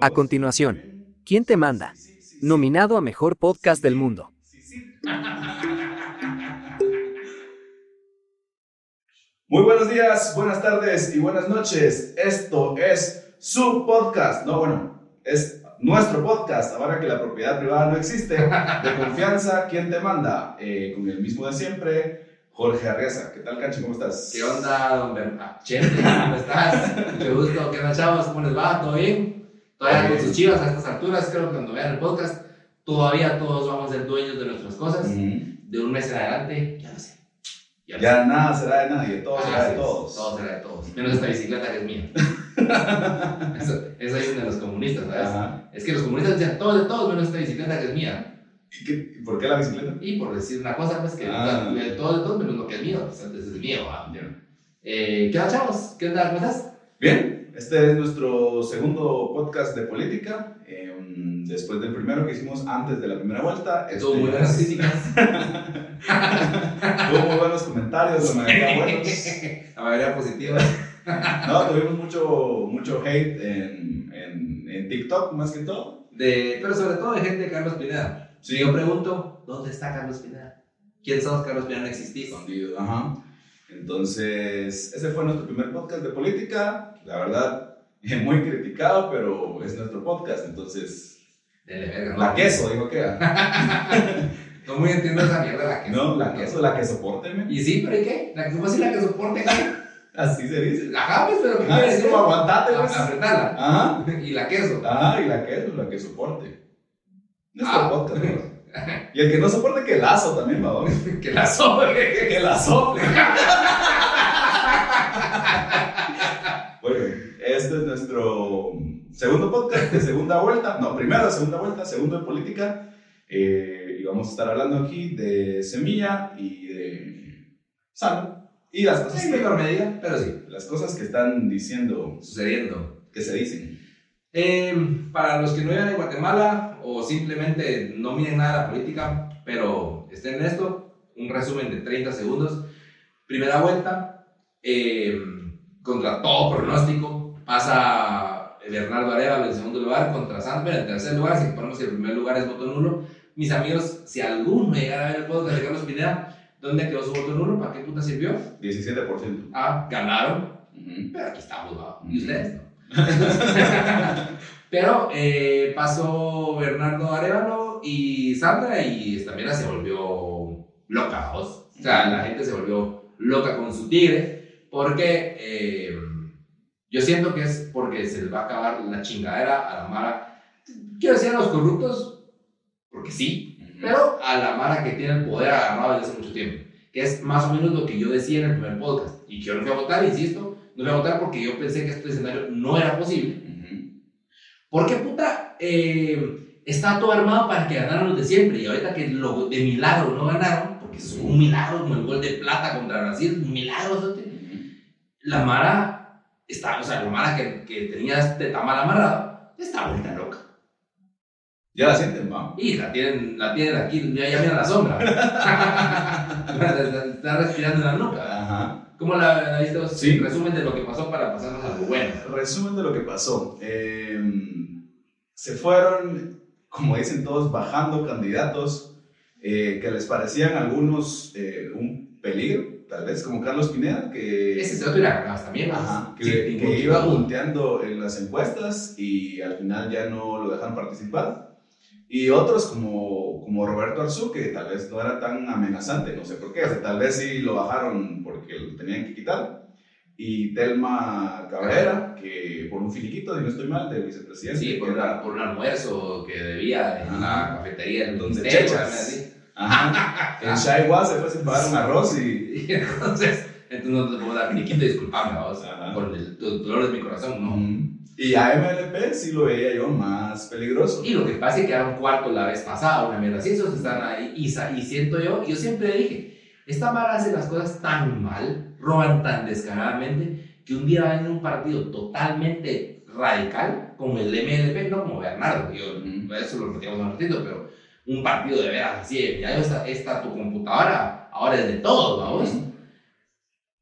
A continuación, ¿Quién te manda? Nominado a Mejor Podcast del Mundo. Muy buenos días, buenas tardes y buenas noches. Esto es su podcast. No, bueno, es nuestro podcast. Ahora que la propiedad privada no existe, de confianza, ¿quién te manda? Eh, con el mismo de siempre, Jorge Arriaza. ¿Qué tal, Canchi? ¿Cómo estás? ¿Qué onda, don Bernard? Chente, ¿cómo estás? Mucho gusto. ¿Qué onda, chavos? ¿Cómo les va? ¿Todo bien? Todavía con sus chivas a estas alturas, creo que cuando vean el podcast, todavía todos vamos a ser dueños de nuestras cosas. De un mes en adelante, ya no sé. Ya, ya nada será de nadie, todo Ah, será de todos. Todo será de todos. Menos esta bicicleta que es mía. eso, eso es de los comunistas, ¿sabes? Ajá. Es que los comunistas decían todo de todos, menos esta bicicleta que es mía. ¿Y, qué- por qué la bicicleta? Y por decir una cosa, pues que Ah. de todo de todos, menos lo que es mío. Pues antes es mío, ¿va? Eh, ¿Qué onda, chavos? ¿Qué onda? ¿Cómo estás? Bien, este es nuestro segundo podcast de política. eh, después del primero que hicimos antes de la primera vuelta. Estuvo este, muy buenas críticas. Tuvo muy buenos comentarios, la mayoría buenos. La mayoría positiva. No, tuvimos mucho, mucho hate en, en, en TikTok, más que todo. De, pero sobre todo de gente de Carlos Pineda. Sí. Si yo pregunto, ¿dónde está Carlos Pineda? ¿Quién somos Carlos Pineda? No existís. Escondido, ajá. Entonces, ese fue nuestro primer podcast de política. La verdad, muy criticado, pero es nuestro podcast. Entonces, Dele verga, ¿no? la queso, digo que. No muy entiendo esa mierda, la queso. No, la queso, la que soporteme. Y sí, pero ¿y qué? La, ¿Cómo así la que soporte? Así se dice. Ajá, pues, pero ¿qué Ah, es como aguantate, pues. Apretarla. Ajá. Y la queso. Ah, y la queso, la que soporte. Nuestro Ah. podcast, ¿no? Y el que no soporte, que lazo también, babón. Que la sobre. que la sople. bueno, este es nuestro segundo podcast de segunda vuelta. No, primero de segunda vuelta, segundo de política. Eh, y vamos a estar hablando aquí de semilla y de sal. Y las cosas, En que, menor medida, pero sí. las cosas que están diciendo, Sucediendo. que se dicen. Eh, para los que no viven en Guatemala o simplemente no miren nada de la política, pero estén en esto, un resumen de 30 segundos. Primera vuelta, eh, contra todo pronóstico, pasa Bernardo Arevalo en segundo lugar contra Sandberg en tercer lugar. Si ponemos que el primer lugar es voto nulo, mis amigos, si alguno llegara a ver el podcast de Carlos Pineda, ¿dónde quedó su voto nulo? ¿Para qué puta sirvió? 17%. Ah, ganaron, Ujú. pero aquí estamos, ¿va? Y ustedes no. Pero eh, pasó Bernardo Arevalo y Sandra y también se volvió loca. O sea, la gente se volvió loca con su tigre porque eh, yo siento que es porque se les va a acabar la chingadera a la Mara. Quiero decir a los corruptos, porque sí, pero a la Mara que tiene el poder agarrado desde hace mucho tiempo. Que es más o menos lo que yo decía en el primer podcast. Y que yo no fui a votar, insisto, no fui a votar porque yo pensé que este escenario no era posible. Porque puta, eh, está todo armado para que ganaran los de siempre. Y ahorita que lo, de milagro no ganaron, porque es un milagro como el gol de plata contra Brasil, un milagro. ¿sabes? La Mara está, o sea, la Mara que, que tenía este tamal amarrado, está vuelta loca. Ya la sienten, va. Y la tienen, la tienen aquí, ya, ya mira la sombra. está, está respirando en la nuca. Ajá. ¿Cómo la, la vos? Sí. Resumen de lo que pasó para pasarnos a lo bueno. Resumen de lo que pasó. Eh, se fueron, como dicen todos, bajando candidatos eh, que les parecían algunos eh, un peligro, tal vez, como Carlos Pineda, que, Ese se hubiera ganado también. Ajá, que, Sí, que ningún iba punteando en las encuestas y al final ya no lo dejaron participar. Y otros como, como Roberto Arzú, que tal vez no era tan amenazante, no sé por qué, o sea, tal vez sí lo bajaron porque lo tenían que quitar. Y Telma Cabrera, que por un filiquito, si no estoy mal, del vicepresidente. Sí, por, era- por un almuerzo que debía en la Ajá. cafetería del Donde chechas. Ajá. En Shaiwa se fue sin pagar un arroz y... Y entonces, entonces no te puedo dar finiquito y disculpame, vos, por el do- dolor de mi corazón, no. Ujú. Y a MLP sí lo veía yo más peligroso. Y lo que pasa es que quedaron cuarto la vez pasada, una mierda así, esos están ahí. Y, y siento yo, yo siempre dije, esta Mara hace las cosas tan mal, roban tan descaradamente, que un día va a venir un partido totalmente radical, como el MLP, no como Bernardo, yo, eso lo metíamos un ratito, pero un partido de veras así, de, mira, esta, esta tu computadora, ahora es de todos, vamos.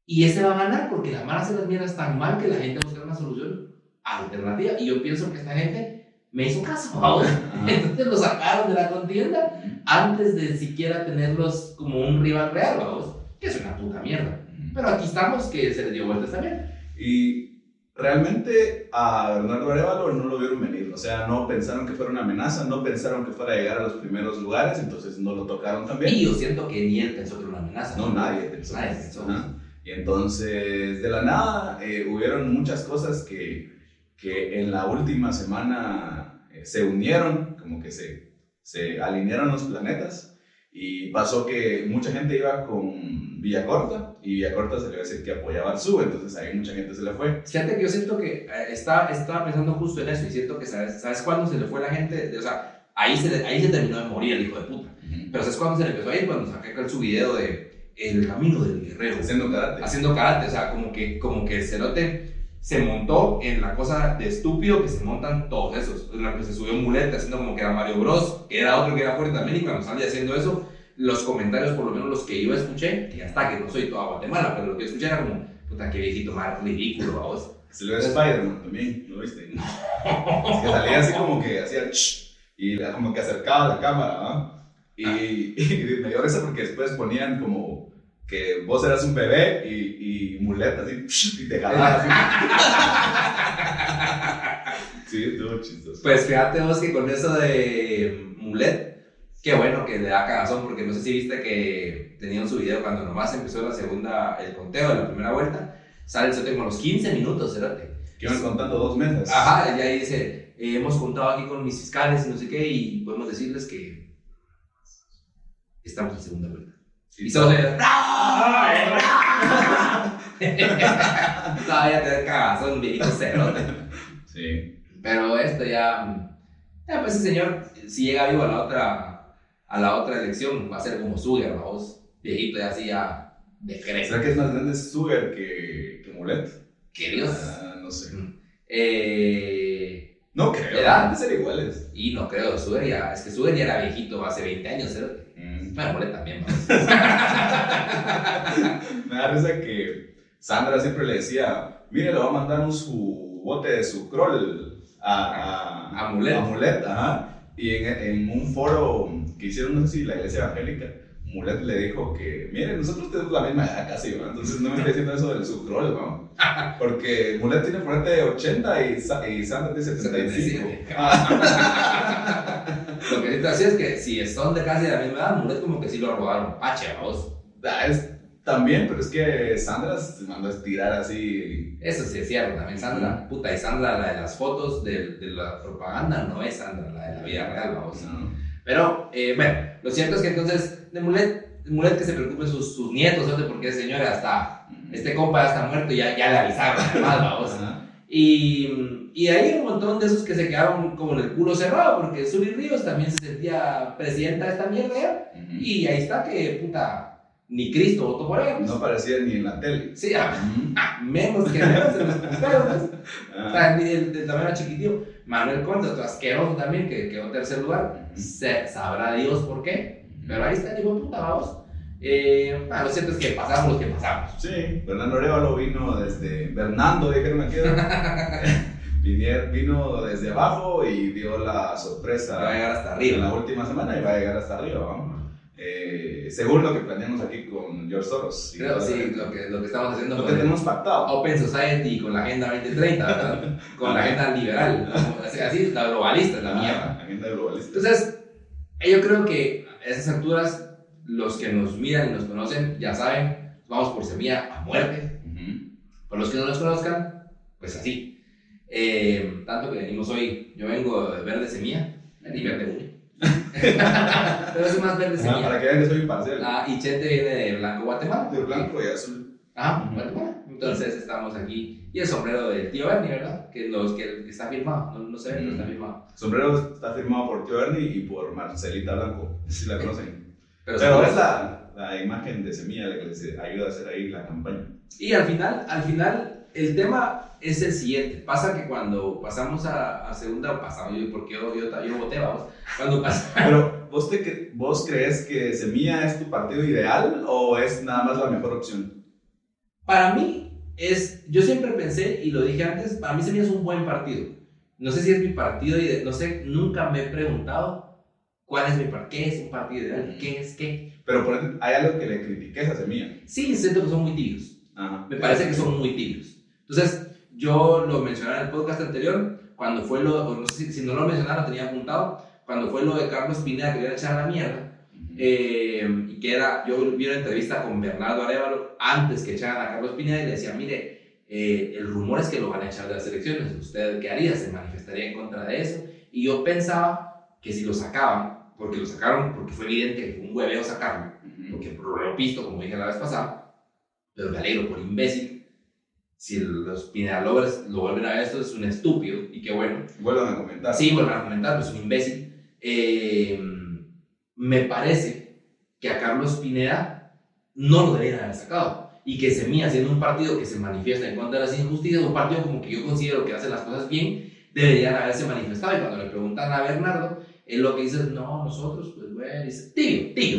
Y ese va a ganar porque la Mara hace las mierdas tan mal que la gente va a buscar una solución alternativa. Y yo pienso que esta gente me hizo caso, vamos. Entonces lo sacaron de la contienda antes de siquiera tenerlos como un rival real, vamos. Que es una puta mierda. Pero aquí estamos, que se le dio vueltas también. Y realmente a Bernardo Arevalo no lo vieron venir. O sea, no pensaron que fuera una amenaza, no pensaron que fuera a llegar a los primeros lugares, entonces no lo tocaron también. Y yo siento que ni él pensó que era una amenaza. No, nadie pensó. Nadie pensó. Y entonces, de la nada, eh, hubieron muchas cosas que, que en la última semana eh, se unieron, como que se, se alinearon los planetas. Y pasó que mucha gente iba con Villacorta y Villacorta se le iba a decir que apoyaba al SUB, entonces ahí mucha gente se le fue. Fíjate que yo siento que eh, estaba, estaba pensando justo en eso y siento que, ¿sabes, ¿sabes cuándo se le fue la gente? O sea, ahí se, le- ahí se terminó de morir el hijo de puta. Pero ¿sabes cuándo se le empezó a ir? Cuando saqué su video de El camino del guerrero. Haciendo karate. Haciendo karate, o sea, como que, como que el cerote se montó en la cosa de estúpido que se montan todos esos. La que se subió un mulete haciendo como que era Mario Bros, que era otro que era fuerte también, y cuando salía haciendo eso, los comentarios, por lo menos los que yo escuché, y hasta que no soy toda Guatemala, pero lo que escuché era como, puta, qué viejito más ridículo, vos. Se le ve Spider-Man también, ¿lo viste? Es que salía así como que hacía y como que acercaba la cámara, ¿no? Y, y me dio risa porque después ponían como que vos eras un bebé y, y muleta así, y te jalaba así. Sí, estuvo chistoso. Pues fíjate vos que con eso de Mulet, qué bueno que le da cagazón, porque no sé si viste que tenían su video cuando nomás empezó la segunda, el conteo de la primera vuelta, sale el cerote como a los 15 minutos, cerote. Que iban contando dos meses. Ajá, y ahí dice, eh, hemos contado aquí con mis fiscales y no sé qué, y podemos decirles que estamos en segunda vuelta. Y todos ellos, ¡Bravo! Todavía te da cagazón, viejito cerote. Sí. Pero esto ya, ya pues ese señor, si llega vivo a la otra, a la otra elección, va a ser como Sugar, vamos, viejito ya así ya de. ¿Será que es más grande Sugar que, que Mulet? Que Dios. Ah, no sé. Eh, No creo. No creo, Sugar ya, es que Sugar ya era viejito hace 20 años, ¿cierto? Bueno, Molet también. Me da risa que Sandra siempre le decía, mire, le va a mandar un su bote de su crawl a, a, A Mulet. a Mulet, ajá. Y en, en un foro que hicieron, no sé si la iglesia evangélica, Mulet le dijo que, mire, nosotros tenemos la misma edad casi, ¿no? entonces no me estoy diciendo eso del su crawl, ¿no? Porque Mulet tiene por de 80 y, y Sandra tiene 75. 75. Ah, Lo que necesito decir es que si son de casi la misma edad, Molet como que sí lo robaron. Pache, vamos. ah, es, también, pero es que Sandra se mandó a estirar así. Eso sí es cierto también, Sandra. Puta, y Sandra, la de las fotos de, de la propaganda, no es Sandra, la de la vida real, vamos. ¿no? Pero, eh, bueno, lo cierto es que entonces, de Mulet, Mulet que se preocupen sus, sus nietos, ¿no? porque ese señor ya está, este compa ya está muerto y ya, ya le avisaron, además, vamos. Y, y hay un montón de esos que se quedaron como en el culo cerrado, porque Suri Ríos también se sentía presidenta de esta mierda. Y ahí está que, puta, ni Cristo votó por ella. pues. No aparecía ni en la tele. Sí, ah, Ujú. menos que menos en los punteros, pues. O Ah. sea, el, el, el también era chiquitío. Manuel Conde, otro asqueroso también, que quedó en tercer lugar. Se, sabrá Dios por qué. Pero ahí está de puta, vamos. Eh, ah, lo cierto es que pasamos los que pasamos. Sí, Fernando Arevalo vino desde. Bernardo, dijeron aquí. Vino desde abajo y dio la sorpresa Va a llegar hasta en la arriba. última semana y va a llegar hasta arriba. ¿no? Eh, según lo que planeamos aquí con George Soros. Creo, sí, lo que, lo que estamos haciendo Lo que tenemos pactado. Open Society con la Agenda 2030, ¿verdad? Con la agenda liberal. Así, la globalista es la mierda. Agenda globalista. Entonces, yo creo que a esas alturas, los que nos miran y nos conocen ya saben, vamos por semilla a muerte. Ujú. Por los que no nos conozcan, pues así. Eh, tanto que venimos hoy, yo vengo de verde semilla y verde uña. Pero es más verde Ah, semilla. para que vean que soy imparcial. Ah, y Chete viene de blanco Guatemala. De blanco y azul. Ajá, Ujú. Guatemala. Entonces estamos aquí. Y el sombrero del tío Bernie, ¿verdad? Que, los, que, está firmado. No, no se ve, pero está firmado. Sombrero está firmado por Tío Ernie y por Marcelita Blanco. Si la conocen. Pero, Pero es la, la imagen de semilla la que les ayuda a hacer ahí la campaña. Y al final, al final, el tema es el siguiente. Pasa que cuando pasamos a, a segunda, pasamos, yo, porque yo, yo, yo voté, vamos. Cuando pasamos. Pero, ¿vos, te, ¿vos crees que Semilla es tu partido ideal o es nada más la mejor opción? Para mí, es, yo siempre pensé, y lo dije antes, para mí Semilla es un buen partido. no sé si es mi partido no sé, nunca me he preguntado cuál es mi partido, qué es un partido ideal, qué es qué. Pero por ejemplo, hay algo que le critiques a Semilla. Sí, siento que son muy tibios. Ajá. Me parece que son muy tibios. Entonces, yo lo mencioné en el podcast anterior, cuando fue lo, o no sé si, si no lo mencionaba, lo tenía apuntado, cuando fue lo de Carlos Pineda que le iba a echar a la mierda, eh, y que era, yo vi una entrevista con Bernardo Arevalo antes que echaran a Carlos Pineda y le decía, mire, eh, el rumor es que lo van a echar de las elecciones, ¿usted qué haría? ¿Se manifestaría en contra de eso? Y yo pensaba que si lo sacaban, porque lo sacaron, porque fue evidente que fue un hueveo sacarlo, porque lo visto, como dije la vez pasada, pero me alegro por imbécil. Si los Pineda Lovers lo vuelven a ver, esto es un estúpido, y qué bueno. Vuelvan a comentar. Sí, vuelven a comentar, pues un imbécil. Eh, me parece que a Carlos Pineda no lo deberían haber sacado. Y que Semilla, siendo un partido que se manifiesta en contra de las injusticias, un partido como que yo considero que hace las cosas bien, deberían haberse manifestado. Y cuando le preguntan a Bernardo, él lo que dice es, no, nosotros, pues bueno, dice, tibio, tibio.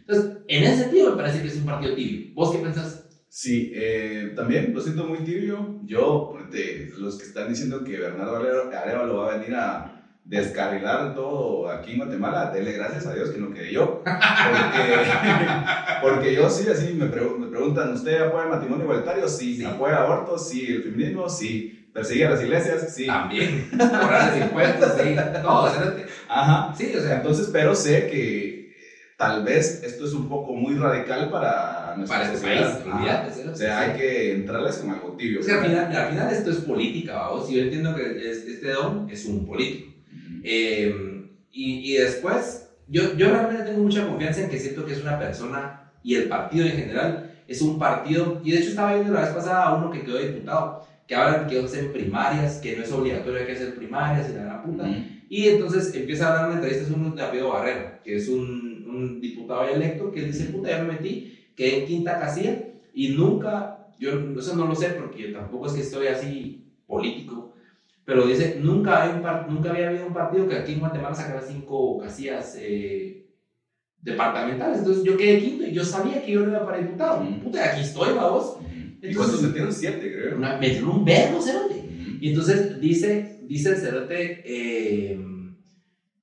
Entonces, en ese sentido me parece que es un partido tibio. ¿Vos qué pensás? Sí, eh, también lo siento muy tibio. Yo, de los que están diciendo que Bernardo Arevalo va a venir a descarrilar todo aquí en Guatemala, dele gracias a Dios que no quedé yo. Porque, porque yo sí, así me, pre- me preguntan, ¿usted apoya el matrimonio igualitario? Sí. Sí. ¿Apoya abortos? Sí. ¿El feminismo? Sí. ¿Persigue a las iglesias? Sí. También. Cobrar los impuestos, sí. Todo. Ajá. Sí, o sea, Entonces, pero sé que tal vez esto es un poco muy radical para nuestra para este país, cero. O sea, hay que entrarles con algo tibio. Es que al final, al final esto es política, vamos. Yo entiendo que es- este don es un político. Eh, y, y después, yo, yo realmente tengo mucha confianza en que siento que es una persona y el partido en general es un partido. Y de hecho, estaba viendo la vez pasada a uno que quedó diputado, que hablan que hacer primarias, que no es obligatorio que hacer primarias y la gran puta. Ujú. Y entonces empieza a dar una entrevista a de apellido Barrero, que es un, un diputado electo, que dice, puta, ya me metí, que en quinta casilla, y nunca, yo eso no lo sé porque tampoco es que estoy así político, pero dice, nunca, hay un par- nunca había habido un partido que aquí en Guatemala sacara cinco casillas eh, departamentales, entonces yo quedé quinto y yo sabía que yo no iba para diputado. Puta, aquí estoy, vamos. ¿Y creo. Una, me un verbo, cerote. Y entonces dice, dice el cerote, eh,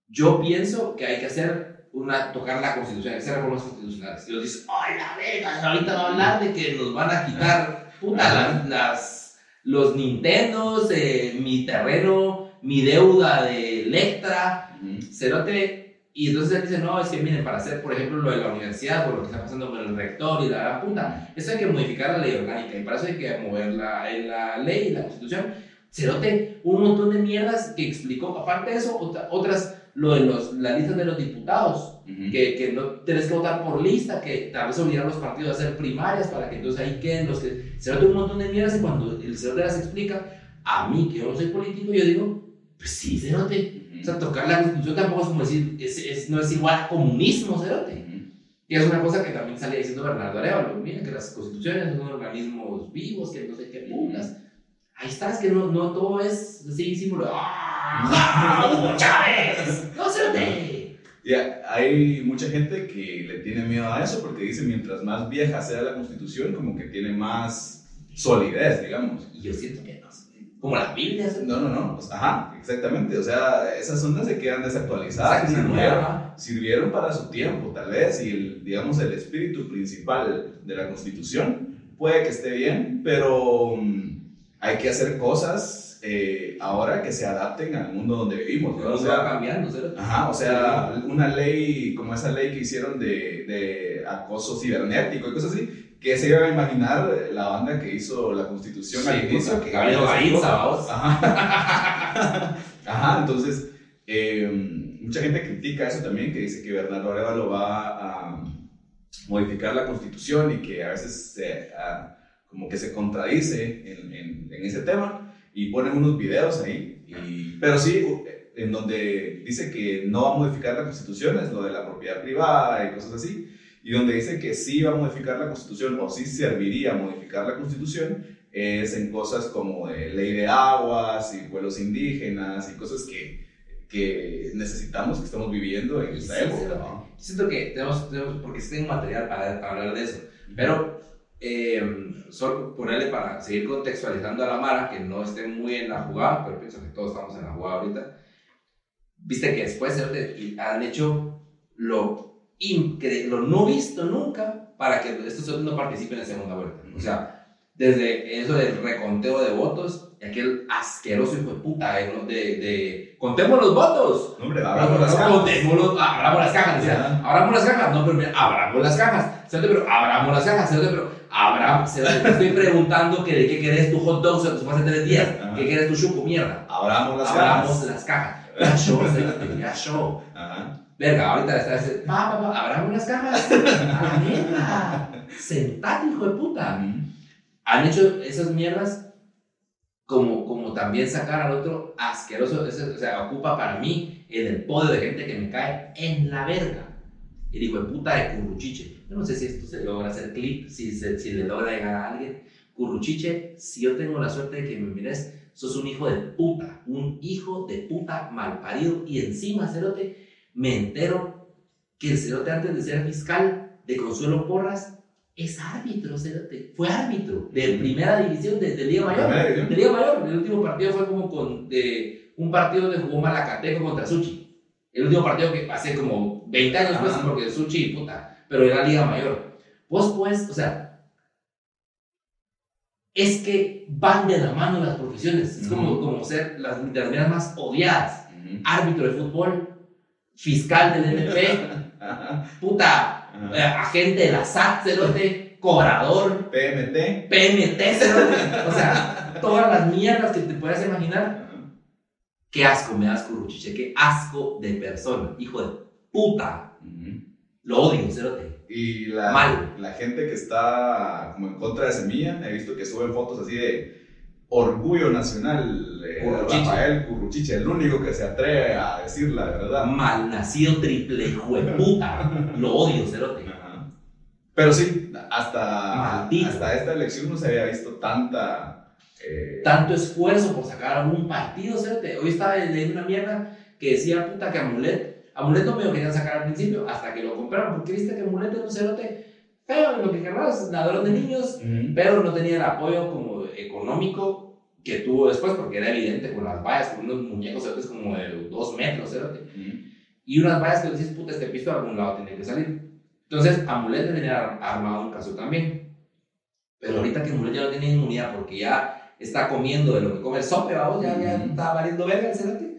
yo pienso que hay que hacer una, tocar la constitución, hay que hacer reformas constitucionales. Y ellos dicen, ¡ay, la verga! Ahorita va a hablar de que nos van a quitar, puta, las, las- los Nintendos, eh, mi terreno, mi deuda de Electra, cerote. Y entonces él dice, no, es que miren, para hacer, por ejemplo, lo de la universidad, por lo que está pasando con el rector y la gran puta, eso hay que modificar la ley orgánica y para eso hay que mover la, en la ley y la constitución. Cerote, un montón de mierdas que explicó. Aparte de eso, otra- otras, lo de los, la lista de los diputados, Ujú. que, que no tenés que votar por lista, que tal vez obligar a los partidos a hacer primarias para que entonces ahí queden los que. Cerote, un montón de mierdas y cuando el cerote las explica, a mí que yo no soy político, yo digo, pues sí, cerote. O sea, tocar la constitución tampoco es como decir, es, es- no es igual a comunismo, cerote. Y es una cosa que también salía diciendo Bernardo Arevalo. Mira que las constituciones son organismos vivos, que no sé qué putas. Ahí está, es que no, no todo es así, símbolo. ¡Ah! ¡Hugo Chávez! ¡No se Ya, hay mucha gente que le tiene miedo a eso porque dice mientras más vieja sea la constitución, como que tiene más solidez, digamos. Y yo siento que no. Como las Biblias. No, no, no. pues, ajá, exactamente. O sea, esas ondas se quedan desactualizadas. Sirvieron, sirvieron para su tiempo, tal vez, y el, digamos el espíritu principal de la constitución puede que esté bien, pero mm, hay que hacer cosas eh, ahora que se adapten al mundo donde vivimos. ¿no? O se sea, va cambiando, cerote. Ajá, o sea, una ley como esa ley que hicieron de, de acoso cibernético y cosas así, que se iban a imaginar la banda que hizo la constitución Sí, al inicio. puta, que Gabriel. Ajá. Ajá, entonces, eh, mucha gente critica eso también, que dice que Bernardo Arevalo va a modificar la constitución y que a veces se, ah, como que se contradice en, en- en ese tema y ponen unos videos ahí, y- pero sí, en donde dice que no va a modificar la constitución, es lo de la propiedad privada y cosas así, y donde dice que sí va a modificar la constitución o sí serviría a modificar la constitución, es en cosas como eh, ley de aguas y pueblos indígenas y cosas que, que necesitamos, que estamos viviendo en esta Sí, época. ¿no? Siento que tenemos, tenemos porque sí tengo material para, para hablar de eso. Pero eh, solo ponerle para seguir contextualizando a la Mara, que no esté muy en la jugada, pero pienso que todos estamos en la jugada ahorita. Viste que después han hecho lo, incre- lo no visto nunca para que estos no participen en segunda vuelta. O sea, desde eso del reconteo de votos, y aquel asqueroso hijo de puta, eh, ¿no? de, de contemos los votos. No, hombre, abramos las cajas. contémoslo, abramos las cajas, decía, Ya. abramos las cajas, no, pero mira, abramos las cajas, cerote, pero abramos las cajas, cerote, pero abramos, cerote, te estoy preguntando que de qué querés tu hot dog, cerote, hace tres días, Ajá. ¿qué querés tu chuco, mierda? Abramos las abramos cajas. las cajas, ya show, cerote, ya show. Ajá. Verga, ahorita está ese, pa, pa, pa, abramos las cajas, a mierda, sentate, hijo de puta. Han hecho esas mierdas como, como también sacar al otro asqueroso, ese, o sea, ocupa para mí en el podio de gente que me cae en la verga. El hijo de puta de Curruchiche. Yo no sé si esto se logra hacer clip, si, se- si le logra llegar a alguien. Curruchiche, si yo tengo la suerte de que me mires, sos un hijo de puta, un hijo de puta mal parido. Y encima, Cerote, me entero que el Cerote antes de ser fiscal de Consuelo Porras es árbitro, Cerote. Fue árbitro de primera división de, de Liga Mayor. De Liga Mayor. El último partido fue como con, de, un partido donde jugó Malacateco contra Suchi. El último partido que pasé como 20 años después, Ajá. porque Suchi, puta, pero era Liga Mayor. Vos pues, o sea, es que van de la mano las profesiones. Es como, Ujú. como ser las, de las más odiadas. Ujú. Árbitro de fútbol, fiscal del Ajá. puta, eh, agente de la SAT, cerote, cobrador, PMT. PMT, cerote. O sea, todas las mierdas que te puedas imaginar. Qué asco me das, Curruchiche, qué asco de persona, hijo de puta. Lo odio, cerote. Y la, Mal. la gente que está como en contra de Semilla, he visto que suben fotos así de orgullo nacional. eh. Rafael Curruchiche, el único que se atreve a decir la verdad. Malnacido triple hijo de puta. Lo odio, cerote. Ajá. Pero sí, hasta, Maldito. hasta esta elección no se había visto tanta. eh, Tanto esfuerzo por sacar a un partido, cerote. Hoy estaba leyendo una mierda que decía, puta, que Amulet, Amulet no me lo querían sacar al principio, hasta que lo compraron, porque viste que Amulet es un cerote feo, lo que querrás, ladrón de niños, pero no tenía el apoyo como económico que tuvo después, porque era evidente con las vallas, con unos muñecos cerotes como de dos metros. Ujú. y unas vallas que decís, puta, este pisto de algún lado tiene que salir. Entonces, Amulet tenía ar- armado un caso también. Pero ahorita que Amulet ya no tiene inmunidad porque ya está comiendo de lo que come el sope, vamos, ya, ya Ujú. está valiendo verga el cerote.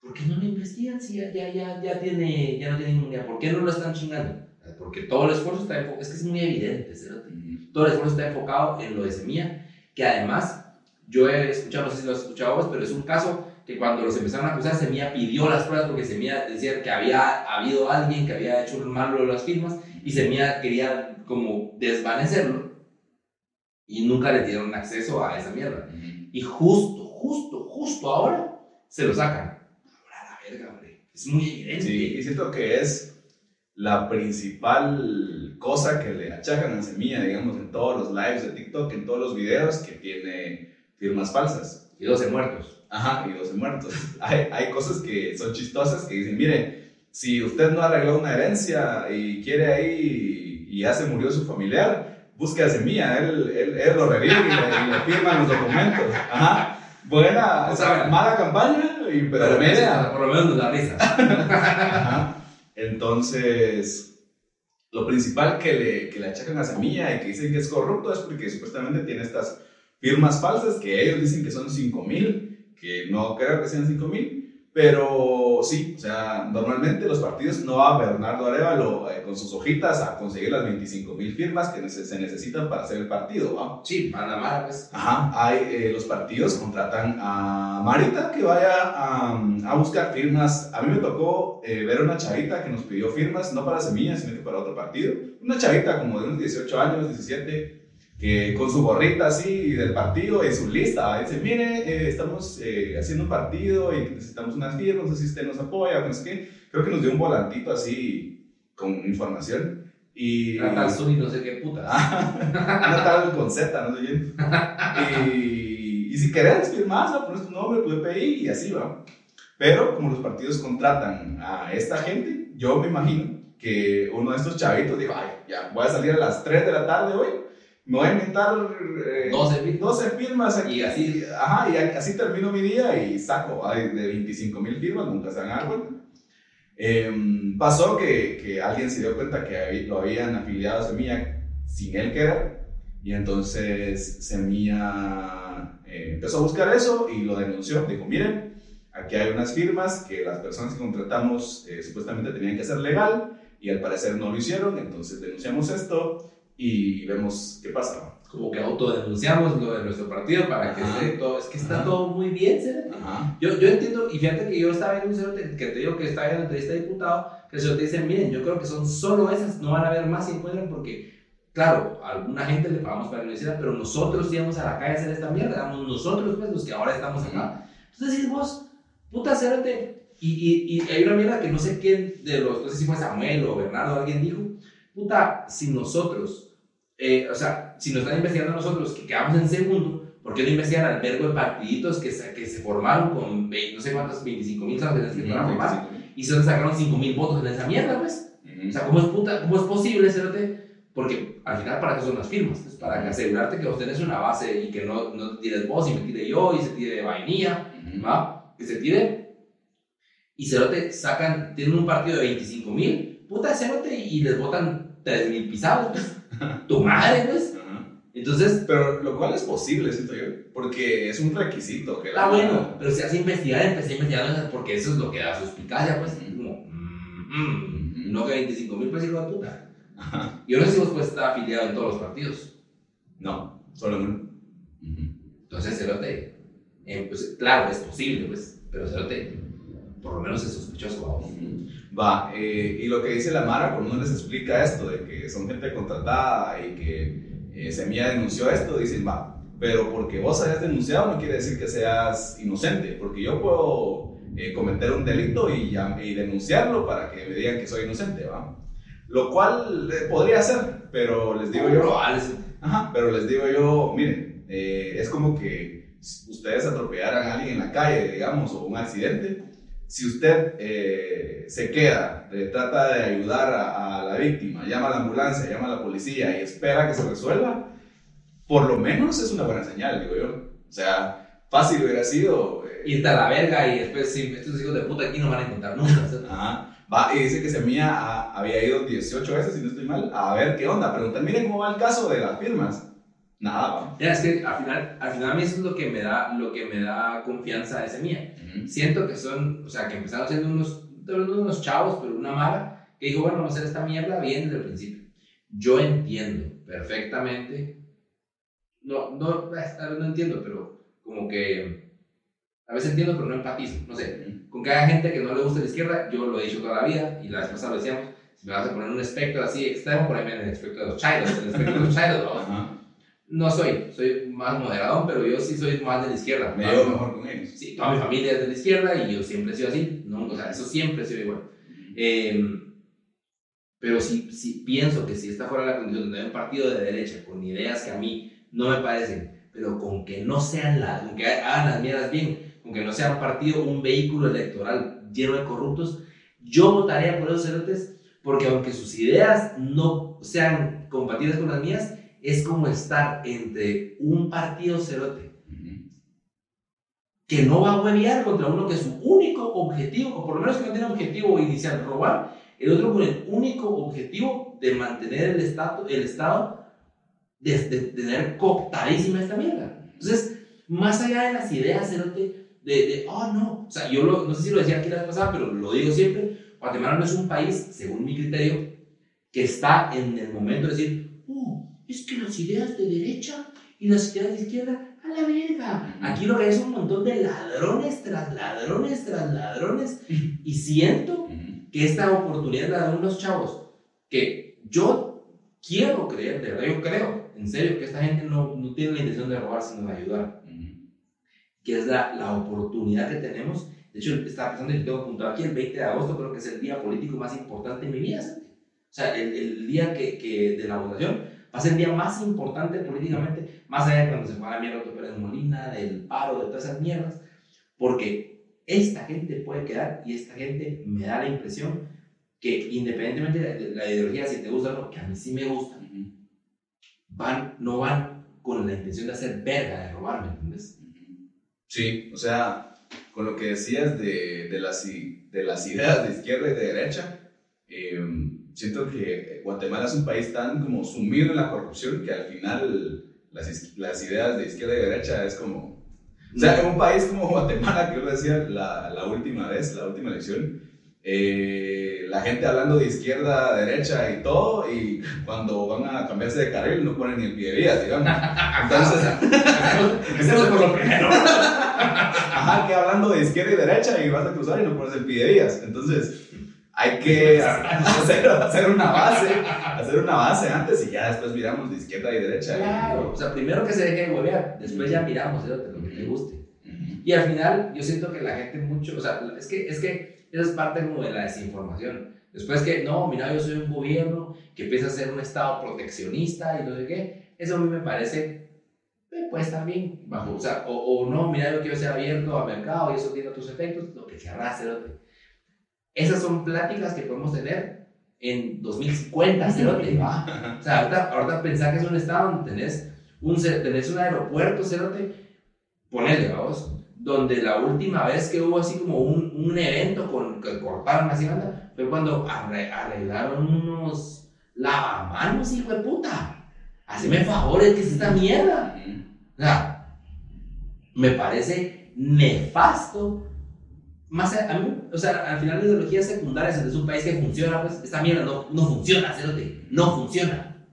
¿Por qué no lo investigan si ya, ya, ya, ya, tiene, ya no tiene inmunidad? ¿Por qué no lo están chingando? Porque todo el esfuerzo está enfocado, es que es muy evidente, cerote Ujú. Todo el esfuerzo está enfocado en lo de Semilla, que además yo he escuchado, no sé si lo has escuchado vos, pero es un caso que cuando los empezaron a acusar, Semilla pidió las pruebas porque Semilla decía que había habido alguien que había hecho un malo de las firmas y Semilla quería como desvanecerlo y nunca le dieron acceso a esa mierda. Y justo, justo, justo ahora se lo sacan. Ahora la verga, hombre. Es muy evidente. Sí, y siento que es la principal cosa que le achacan a Semilla, digamos, en todos los lives de TikTok, en todos los videos, que tiene firmas falsas. Y 12 muertos. Ajá, y 12 muertos. Hay, hay cosas que son chistosas que dicen, mire, si usted no arregló una herencia y quiere ahí y ya se murió su familiar, busque a Semilla, él, él, él lo revive y le, firman los documentos. Ajá. Buena, o sea, mala campaña, y, pero, Pero media. por lo menos nos da risa. Ajá. Entonces, lo principal que le, que le achacan a Semilla y que dicen que es corrupto es porque supuestamente tiene estas firmas falsas que ellos dicen que son 5 mil, que no creo que sean 5 mil, pero sí, o sea, normalmente los partidos no va Bernardo Arevalo eh, con sus hojitas a conseguir las 25 mil firmas que se necesitan para hacer el partido, ¿va? Sí, mala, pues. Ajá, hay, eh, los partidos contratan a Marita que vaya a, a buscar firmas. A mí me tocó eh, ver una chavita que nos pidió firmas, no para semillas, sino que para otro partido. Una chavita como de unos 18 años, 17, que con su gorrita así del partido y su lista, dice, mire, eh, estamos eh, haciendo un partido y necesitamos unas firmas, no sé si usted nos apoya, no sé qué. Creo que nos dio un volantito así con información. Y... Natal y no sé qué putas. Una tal con Z, no sé bien. Y, y si querés firmar, o pones tu nombre, tu EPI y así va. Pero como los partidos contratan a esta gente, yo me imagino que uno de estos chavitos dijo, ay, ya voy a salir a las 3 de la tarde hoy me voy a inventar eh, 12 firmas. 12 firmas aquí. Y así- Ajá, y así termino mi día y saco ay, de 25 mil firmas, nunca se van a dar cuenta. Em, pasó que, que alguien se dio cuenta que lo habían afiliado a Semilla sin él querer, y entonces Semilla eh, empezó a buscar eso y lo denunció. Dijo: Miren, aquí hay unas firmas que las personas que contratamos eh, supuestamente tenían que hacer legal, y al parecer no lo hicieron, entonces denunciamos esto y vemos qué pasa. Como que autodenunciamos lo de nuestro partido para que esté todo. Es que está Ajá. todo muy bien, ¿sí? Ajá. Yo, yo entiendo, y fíjate que yo estaba viendo un cerote que te digo que estaba viendo entrevista de diputado, que el cerote dice, miren, yo creo que son solo esas, no van a haber más si encuentran porque, claro, a alguna gente le pagamos para la universidad, pero nosotros íbamos a la calle a hacer esta mierda, éramos nosotros pues los que ahora estamos acá. Entonces decís vos, puta cerote, y, y, y hay una mierda que no sé quién de los, no sé si fue Samuel o Bernardo, alguien dijo, puta, si nosotros, eh, o sea, si nos están investigando a nosotros que quedamos en segundo, ¿por qué no investigan al vergo de partiditos que se, que se formaron con 20, no sé cuántas, 25 mil sabes que para formar? Y se sacaron 5 mil votos en esa mierda, pues. O sea, ¿cómo es, puta, cómo es posible, cerote? Porque al final, ¿para qué son las firmas? Es para asegurarte que vos tenés una base y que no, no te tires vos y me tire yo y se tire vainilla, ¿va? Que se tire. Y cerote sacan, tienen un partido de 25 mil, puta cerote, y les votan 3 mil pisados, pues. Tu madre, pues. Entonces, Pero lo cual es posible, siento yo, porque es un requisito. Que está la- bueno, pero si hace investigar, empecé a investigar porque eso es lo que da suspicacia, pues. Como, mm, mm, no que 25 mil pesos, hijo de puta. Ajá. No sé si vos puedes estar afiliado en todos los partidos. No, solo en uno. Entonces, Cerote, eh, pues, claro, es posible, pues, pero Cerote, por lo menos es sospechoso, vamos. Va, eh, y lo que dice la Mara, cuando uno les explica esto, de que son gente contratada y que eh, Semilla denunció esto, dicen, va, pero porque vos hayas denunciado no quiere decir que seas inocente, porque yo puedo eh, cometer un delito y, y denunciarlo para que me digan que soy inocente, va. Lo cual eh, podría ser, pero les digo yo, Probable, Ajá, pero les digo yo, miren, eh, es como que ustedes atropellaran a alguien en la calle, digamos, o un accidente. Si usted eh, se queda, eh, trata de ayudar a, a la víctima, llama a la ambulancia, llama a la policía y espera que se resuelva, por lo menos es una buena señal, digo yo. O sea, fácil hubiera sido. eh, irte a la verga y después, sí, estos hijos de puta aquí no van a encontrar nunca. Ajá. Va, y dice que Semilla ha- había ido 18 veces, si no estoy mal, a ver qué onda. Preguntar, miren cómo va el caso de las firmas. Nada. Mira, es que al final, al final a mí eso es lo que me da, lo que me da confianza de ese mía. Siento que son, o sea, que empezaron siendo unos, unos chavos, pero una mala, que dijo, bueno, vamos a hacer esta mierda bien desde el principio. Yo entiendo perfectamente, no, no, vez no entiendo, pero como que a veces entiendo, pero no empatizo, no sé. Con que haya gente que no le gusta la izquierda, yo lo he dicho toda la vida, y la vez pasada lo decíamos, si me vas a poner un espectro así extremo, poneme en el espectro de los chairos, en el espectro de los chairos, ¿no? Ajá. No soy, soy más moderadón, pero yo sí soy más de la izquierda. Me Más- llevo mejor con ellos. Sí, toda mi familia es de la izquierda y yo siempre he sido así, ¿no? O sea, eso siempre ha sido igual. Eh, pero sí, sí pienso que si esta fuera la condición hay un partido de derecha con ideas que a mí no me parecen, pero con que no sean las, con que hagan las mierdas bien, con que no sea un partido, un vehículo electoral lleno de corruptos, yo votaría por esos cerotes porque aunque sus ideas no sean compatibles con las mías, es como estar entre un partido cerote que no va a huevear contra uno que su único objetivo, o por lo menos que no tiene objetivo inicial, robar, el otro con el único objetivo de mantener el, estado, el Estado, de, tener cooptadísima esta mierda. Entonces, más allá de las ideas, cerote, de, oh no, o sea, yo no sé si lo decía aquí la vez pasada, pero lo digo siempre, Guatemala no es un país, según mi criterio, que está en el momento de decir, es que las ideas de derecha y las ideas de izquierda, a la verga. Aquí lo que hay es un montón de ladrones tras ladrones tras ladrones. Y siento que esta oportunidad la de unos chavos que yo quiero creer, de verdad yo creo, en serio, que esta gente no, no tiene la intención de robar, sino de ayudar. Que es la, la oportunidad que tenemos. De hecho, estaba pensando y tengo apuntado aquí el 20 de agosto, creo que es el día político más importante de mi vida. ¿sabes? O sea, el, el día que, que de la votación va a ser el día más importante políticamente, más allá de cuando se fue a la mierda Otto Pérez Molina, del paro, de todas esas mierdas, porque esta gente puede quedar y esta gente me da la impresión que independientemente de la ideología, si te gusta o no, que a mí sí me gusta, van, no van con la intención de hacer verga, de robar, ¿me entiendes? Sí, o sea, con lo que decías de, de, las, de las ideas de izquierda y de derecha, eh, siento que Guatemala es un país tan como sumido en la corrupción que al final las, las ideas de izquierda y derecha es como... O sea, en un país como Guatemala, que yo lo decía la, la última vez, la última elección, eh, la gente hablando de izquierda, derecha y todo, y cuando van a cambiarse de carril no ponen ni el pie de vías, digamos. Entonces, Empecemos por lo primero. Ajá, que hablando de izquierda y derecha y vas a cruzar y no pones el pie de vías. Entonces, hay que hacer, hacer una base, hacer una base antes y ya después miramos de izquierda y derecha. Claro, o sea, primero que se deje de huevear, después ya miramos, ¿eh? lo que te guste. Y al final, yo siento que la gente mucho, o sea, es que, es que esa es parte como de la desinformación. Después que, no, mira, yo soy un gobierno que empieza a ser un estado proteccionista y no sé qué, eso a mí me parece, eh, pues estar bien, bajo, o sea, o, o no, mira, yo quiero ser abierto a mercado y eso tiene otros efectos, lo que querrás, cerote. Esas son pláticas que podemos tener en 2050, cerote, ¿va? O sea, ahorita, ahorita pensar que es un estado donde tenés un, tenés un aeropuerto, cerote, ponele, vamos, donde la última vez que hubo así como un, un evento con, que cortaron así banda, fue cuando arre- arreglaron unos lavamanos, hijo de puta. Haceme favores, que es esta mierda? O sea, me parece nefasto. Más a, a mí, o sea, al final la ideología secundaria es un país que funciona, pues esta mierda no, no funciona, cerote, no funciona.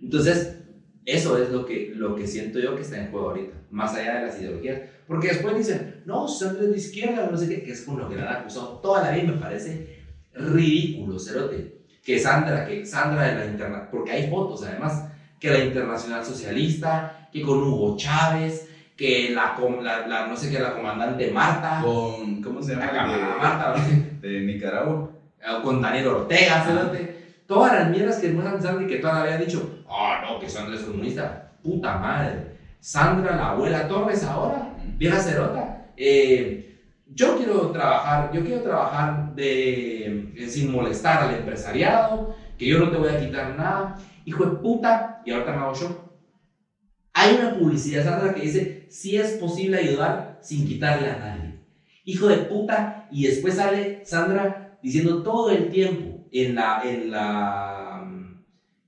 Entonces, eso es lo que, lo que siento yo que está en juego ahorita, más allá de las ideologías. Porque después dicen, no, Sandra es de izquierda, no sé qué, que es con lo que la han acusado toda la vida me parece ridículo, cerote. Que Sandra, que Sandra de la Internacional, porque hay fotos además, que la Internacional Socialista, que con Hugo Chávez, que la, la, la no sé qué, la comandante Marta, Con, ¿cómo se la llama? camarada Marta, no sé, De, Nicaragua. o con Daniel Ortega, cerote. Todas las mierdas que muestran Sandra y que toda la han dicho, oh no, que Sandra es comunista. Puta madre. Sandra, la abuela Torres ahora, vieja cerota. Eh, yo quiero trabajar, yo quiero trabajar de, eh, sin molestar al empresariado, que yo no te voy a quitar nada. Hijo de puta, y ahorita me hago yo. Hay una publicidad, Sandra, que dice, si es posible ayudar sin quitarle a nadie. Hijo de puta, y después sale Sandra diciendo todo el tiempo en, la, en, la,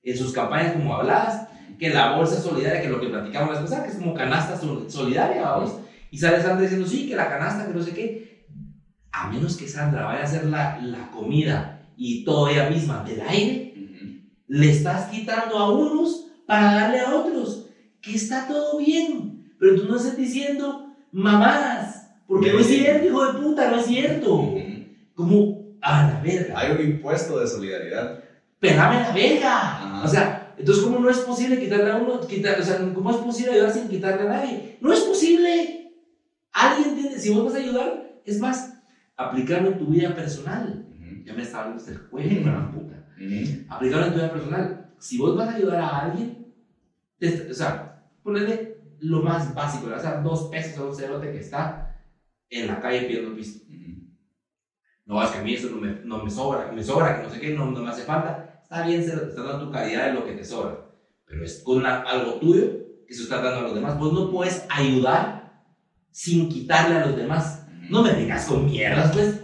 en sus campañas como habladas, que la bolsa solidaria, que lo que platicamos la vez que es como canasta sol- solidaria, vamos. Y sale Sandra diciendo, sí, que la canasta, que no sé qué. A menos que Sandra vaya a hacer la, la comida y todo ella misma del aire, le estás quitando a unos para darle a otros. Que está todo bien. Pero tú no estás diciendo mamadas. Porque no es cierto, hijo de puta, no es cierto. Como, a la verga. Hay un impuesto de solidaridad. Pelame la verga. O sea, entonces, ¿cómo no es posible quitarle a uno? Quitar, o sea, ¿cómo es posible ayudar sin quitarle a nadie? No es posible. Alguien tiene, si vos vas a ayudar, es más, aplicarlo en tu vida personal. Ya me estaba hablando el cuello, la puta. Aplicarlo en tu vida personal. Si vos vas a ayudar a alguien, o sea, ponerle lo más básico, le vas a dar dos pesos a un cerote que está en la calle pidiendo pisto. Ujú. No, es que a mí eso no me, no me sobra, me sobra, que no sé qué, no, no me hace falta. Está bien, cerote, estás dando tu calidad de lo que te sobra. Pero es con una- algo tuyo que se está dando a los demás. Vos no puedes ayudar sin quitarle a los demás. No me digas con mierdas, pues.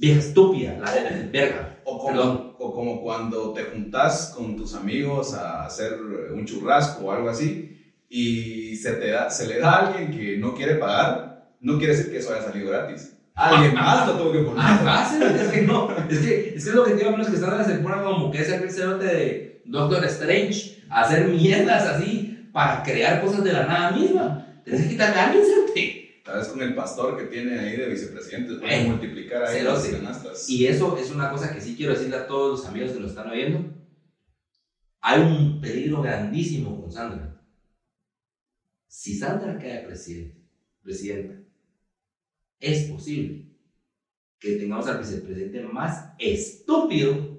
Vieja estúpida, la de verga. O Perdón. como, o como cuando te juntas con tus amigos a hacer un churrasco o algo así y se, te da, se le da a alguien que no quiere pagar, no quiere decir que eso haya salido gratis. Alguien más lo tuvo que poner. Sí, es que no, es que, es que lo digo, a menos que Sandra se pone como que es el cerote de Doctor Strange, a hacer mierdas así para crear cosas de la nada misma. Tienes que quitarle a alguien, cerote. Tal vez con el pastor que tiene ahí de vicepresidente, puede Eh, multiplicar ahí las canastas. Y eso es una cosa que sí quiero decirle a todos los amigos que nos están oyendo. Hay un peligro grandísimo con Sandra. Si Sandra queda presidente, presidenta, es posible que tengamos al vicepresidente más estúpido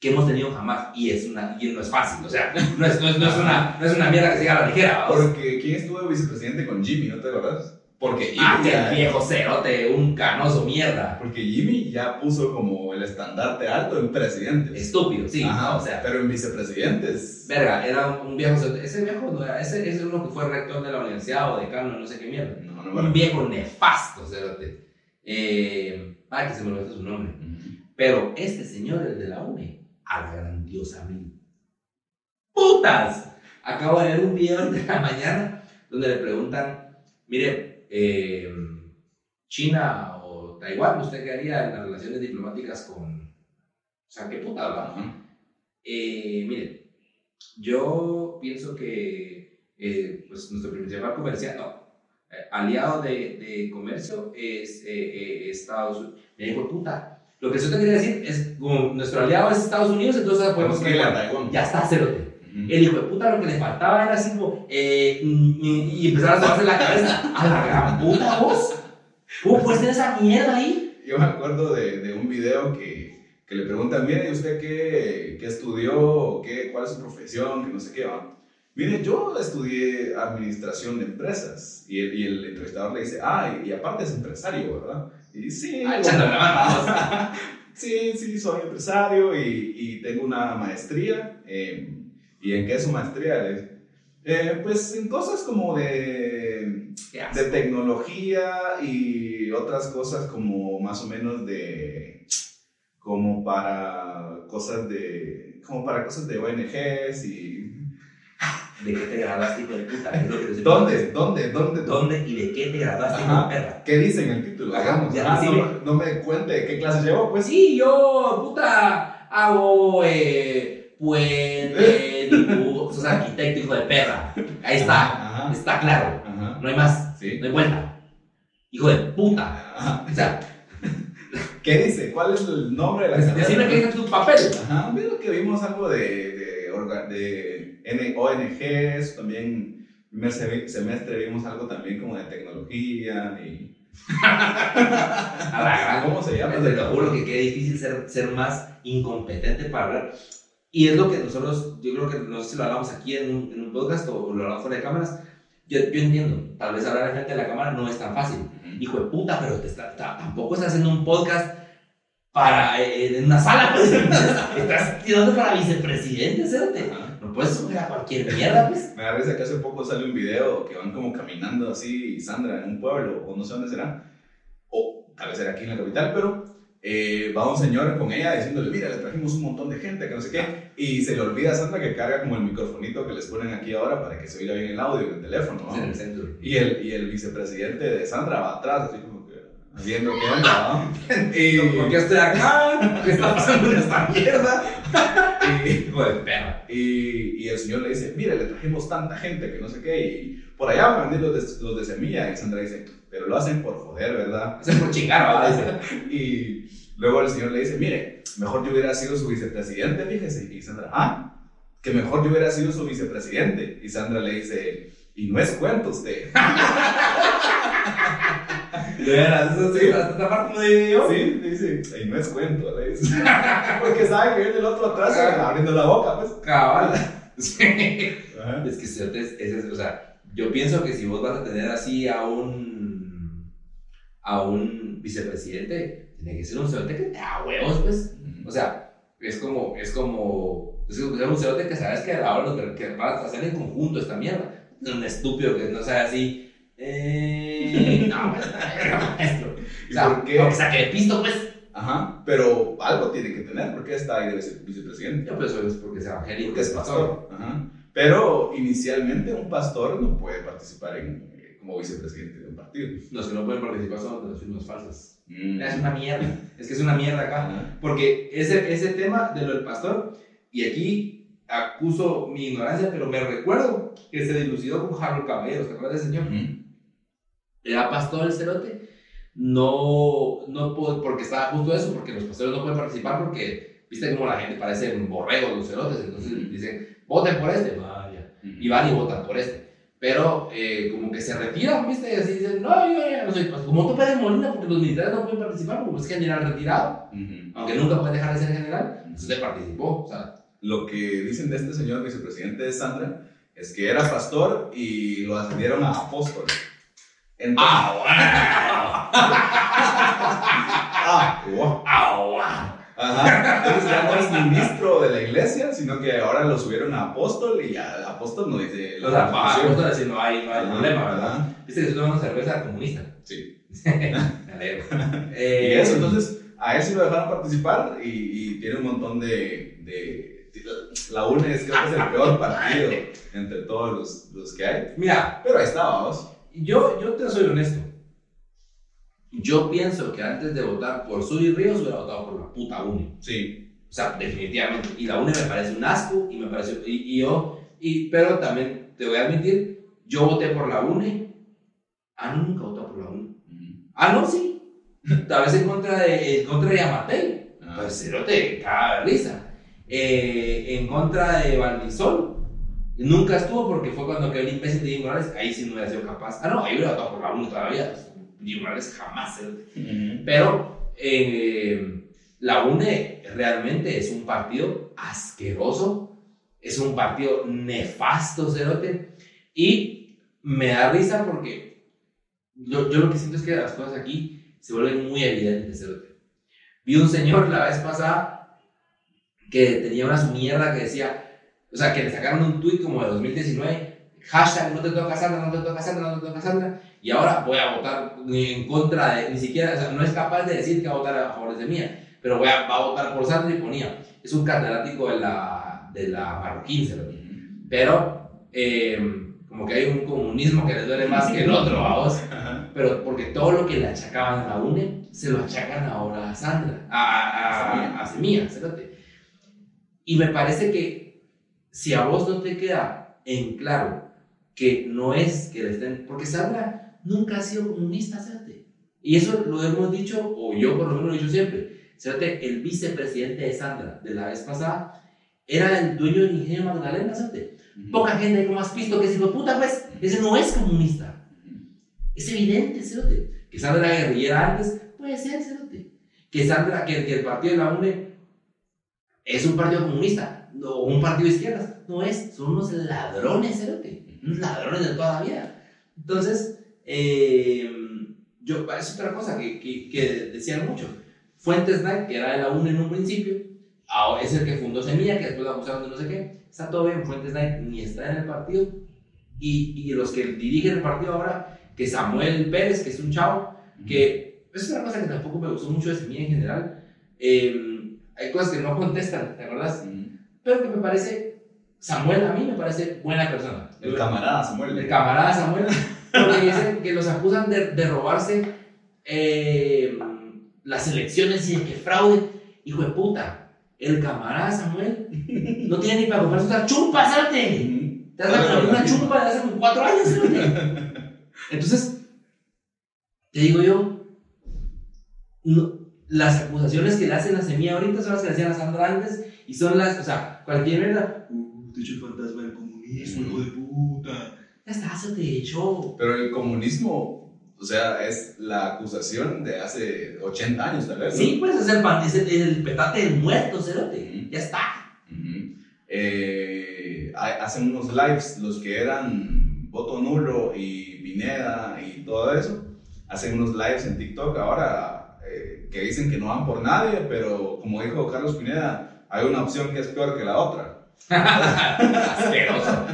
que hemos tenido jamás. Y, es una, y no es fácil, o sea, no es, no es, no es una, no es una mierda que se a la ligera. Porque ¿quién estuvo de vicepresidente con Jimmy? ¿No te acuerdas? Porque Jimmy, Ah, que ya, el viejo cerote, un canoso mierda. porque Jimmy ya puso como el estandarte alto en presidentes. Estúpido, sí, Ajá, ¿no? o sea. pero en vicepresidentes. Verga, era un, un viejo cerote. Ese viejo no era, ese, ese es uno que fue rector de la universidad o decano, no sé qué mierda. No, no, Un viejo nefasto, cerote. Eh, ay, que se me olvidó su nombre. Pero este señor, el de la UNE, a la grandiosa mil. ¡Putas! Acabo de ver un video de la mañana donde le preguntan, mire, eh, China o Taiwán, ¿usted qué haría en las relaciones diplomáticas con... O sea, ¿qué puta hablamos? Eh, mire, yo pienso que eh, pues nuestro principal comercial, no, eh, aliado de, de comercio es Estados Unidos. Me dijo, puta, lo que yo te quería decir es, como nuestro aliado es Estados Unidos, entonces podemos a Taiwán. Taiwán. Ya está, cerote. Ujú. El hijo de puta lo que le faltaba era así como, eh, mm, y empezaron a tomarse la cabeza, a la gran puta vos. ¿Cómo puedes tener esa mierda ahí? Yo me acuerdo de, de un video que, que le preguntan, mire, ¿y usted qué, qué estudió? ¿Qué, ¿Cuál es su profesión? Que no sé qué va. Mire, yo estudié administración de empresas. Y el, y el entrevistador le dice, ah, y, y aparte es empresario, ¿verdad? Y sí, Ah, bueno, sí, sí, soy empresario y, y tengo una maestría. eh, ¿Y en qué es su maestría? "Eh, pues en cosas como de de tecnología y otras cosas como más o menos de como para cosas de como para cosas de ONGs y ¿De qué te graduaste, hijo de puta? ¿dónde? ¿dónde? ¿dónde? ¿Dónde y de qué te graduaste, hijo de perra? ¿Qué dice en el título? Hagamos. ya Ah, no, no me cuente qué clase llevo, pues. Sí, yo, puta, hago eh, puente, dibujo, sos arquitecto, hijo de perra. Ahí está, Ajá. está claro. Ajá. No hay más, Sí. no hay vuelta. Hijo de puta. Ajá. O sea, ¿Qué dice? ¿Cuál es el nombre de la carrera? decime que dice tu papel. Ajá, que vimos algo de, de, orga- de ONGs, también primer se- semestre vimos algo también como de tecnología y... ¿Cómo se llama? Te lo juro que qué difícil ser, ser más incompetente para hablar. Y es lo que nosotros, yo creo que no sé si lo hablamos aquí en un, en un podcast o lo hablamos fuera de cámaras. Yo, yo entiendo, tal vez hablar frente de la cámara no es tan fácil. Hijo de puta, pero te está, ta- tampoco estás haciendo un podcast para, eh, en una sala, pues. estás tirando para vicepresidente. Ajá. No puedes subir a cualquier mierda, pues. Me da risa que hace poco sale un video que van como caminando así, Sandra, en un pueblo, o no sé dónde será, o tal vez era aquí en la capital, pero eh, va un señor con ella diciéndole, mira, le trajimos un montón de gente, que no sé qué, y se le olvida a Sandra que carga como el microfonito que les ponen aquí ahora para que se oiga bien el audio en el teléfono. Y el, y el vicepresidente de Sandra va atrás, así como viendo qué onda, ¿no? Y, ¿Por qué estoy acá? ¿Qué está pasando en esta mierda? y, de perra. y, y el señor le dice, mire, le trajimos tanta gente que no sé qué, y por allá van a venir los de, los de semilla, y Sandra dice, pero lo hacen por joder, ¿verdad? Hacen por chingar, ¿verdad? Y luego el señor le dice, mire, mejor yo hubiera sido su vicepresidente, fíjese, y Sandra, ah, que mejor yo hubiera sido su vicepresidente, y Sandra le dice, y no es cuento usted. De veras, eso sí, esta parte no digo yo. Sí, dice, y no es cuento, le dice. Porque sabe que viene el otro atrás abriendo la boca, pues. Cabal. Sí. Ajá. Es que cerote es, es- es- o sea, yo pienso que si vos vas a tener así a un a un vicepresidente, tiene que ser un cerote que te da huevos, pues. O sea, es como, es como, es como ser un cerote que sabes que a la hora de- que vas a hacer en conjunto esta mierda. Es un estúpido que no sea así. Eh, no, pues, maestro. O ¿Y sea, por qué? aunque saque de pisto, pues. Ajá, pero algo tiene que tener, porque está ahí de vice- vicepresidente. Yo pienso que es porque es evangélico, Porque es pastor. Ajá. Pero inicialmente un pastor no puede participar en, eh, como vicepresidente de un partido. Los que no pueden participar son de las firmas falsas. Mm. Es una mierda. Es que es una mierda acá. Ajá. Porque ese, ese tema de lo del pastor, y aquí acuso mi ignorancia, pero me recuerdo que se dilucidó con Harold Caballeros, ¿te acuerdas de ese señor? Ujú. Era pastor el cerote, no, no pudo- porque estaba justo eso, porque los pastores no pueden participar porque, viste como la gente parece borregos los cerotes, entonces dicen, voten por este, vaya, y van y votan por este. Pero eh, como que se retiran, ¿viste? Y así dicen, no, yo ya no soy pastor. Como Tope de Molina, porque los militares no pueden participar porque es general retirado, Ujú. aunque nunca puede dejar de ser general, entonces participó. O sea, Lo que dicen de este señor vicepresidente de Sandra es que era pastor y lo ascendieron a apóstol. Entonces, ¡Ah, ah, wow. ¡Ah, wow! Ajá. Entonces ya no es ministro de la iglesia, sino que ahora lo subieron a apóstol y a apóstol no dice O sea, para constitución. justo decir, no hay, no hay Ajá, problema, ¿verdad? ajá. Viste que estoy tomando cerveza comunista. Sí. Me alegro. Y Eh, eso, entonces a él sí lo dejaron participar y, y tiene un montón de, de- La UNE es creo que es el peor partido entre todos los, los que hay. Mira, Pero ahí está, vamos. Yo, yo te soy honesto. Yo pienso que antes de votar por Suri Ríos hubiera votado por la puta UNE. Sí. O sea, definitivamente. Y la UNE me parece un asco y me pareció. Y, y yo. Y, pero también te voy a admitir, yo voté por la UNE. Ah, no, nunca voté por la UNE. Ah, no, sí. Tal vez en contra de, en contra de Yamatei. Ah, Pues cero te caga risa. Eh, en contra de Valdisol. Nunca estuvo porque fue cuando quedó el imbécil de Diego Morales. Ahí sí no hubiera sido capaz. Ah, no, ahí hubiera votado por la UNE todavía. Diego Morales jamás. ¿eh? Ujú. Pero eh, la UNE realmente es un partido asqueroso, es un partido nefasto, Cerote, y me da risa porque yo, yo lo que siento es que las cosas aquí se vuelven muy evidentes, Cerote. Vi un señor la vez pasada que tenía una su mierda que decía, o sea, que le sacaron un tweet como de 2019, hashtag no te toca Sandra, no te toca Sandra, no te toca Sandra, y ahora voy a votar en contra de, ni siquiera, o sea, no es capaz de decir que va a votar a favor de mía, pero voy a, va a votar por Sandra y ponía, es un catedrático de la, de la Marroquín, Cerote. Ujú. pero eh, como que hay un comunismo que le duele más que el otro, vamos, Ajá. pero porque todo lo que le achacaban a la UNE, se lo achacan ahora a Sandra, a, a, a, a Semilla. Y me parece que si a vos no te queda en claro que no es que le estén, porque Sandra nunca ha sido comunista, cerote. Y eso lo hemos dicho, o yo por lo menos lo he dicho siempre, cerote, el vicepresidente de Sandra de la vez pasada era el dueño del ingenio Magdalena, cerote. Poca gente como has visto que ese puta, pues, ese no es comunista. Es evidente, Cerote. Que Sandra era guerrillera antes, puede ser, Cerote. Que Sandra, que, que el partido de la UNE es un partido comunista, o un partido de izquierdas. No es, son unos ladrones, Cerote. Unos ladrones de toda la vida. Entonces, eh, yo, es otra cosa que, que, que decían mucho. Fuentes Knight, que era de la UNE en un principio, es el que fundó Semilla, que después la acusaron de no sé qué. Está todo bien, Fuentes Knight ni está en el partido. Y, y los que dirigen el partido ahora, que Samuel Pérez, que es un chavo, que es una cosa que tampoco me gustó mucho de Semilla en general. eh, hay cosas que no contestan, ¿te acuerdas? Pero que me parece, Samuel a mí me parece buena persona. El camarada Samuel. El camarada Samuel, porque dicen que los acusan de, de robarse eh, las elecciones y de que fraude. Hijo de puta, el camarada Samuel no tiene ni para comprarse una chumpa, ¿sabes? Ujú. Te has dado una chumpa de hace cuatro años. Entonces, te digo yo, no- las acusaciones que le hacen a Semilla ahorita son las que le hacían a Sandra antes y son las, o sea, cualquier mierda. Uh, te echo el fantasma del comunismo, hijo de puta. Ya está, se te echó. Pero el comunismo, o sea, es la acusación de hace 80 años, tal vez. ¿no? Sí, pues es el, es el, es el petate del muerto, cerote. Ujú. Ya está. Ujú. Eh, ha- hacen unos lives, los que eran voto nulo y Pineda y todo eso, hacen unos lives en TikTok ahora eh, que dicen que no van por nadie, pero como dijo Carlos Pineda, hay una opción que es peor que la otra. Asqueroso.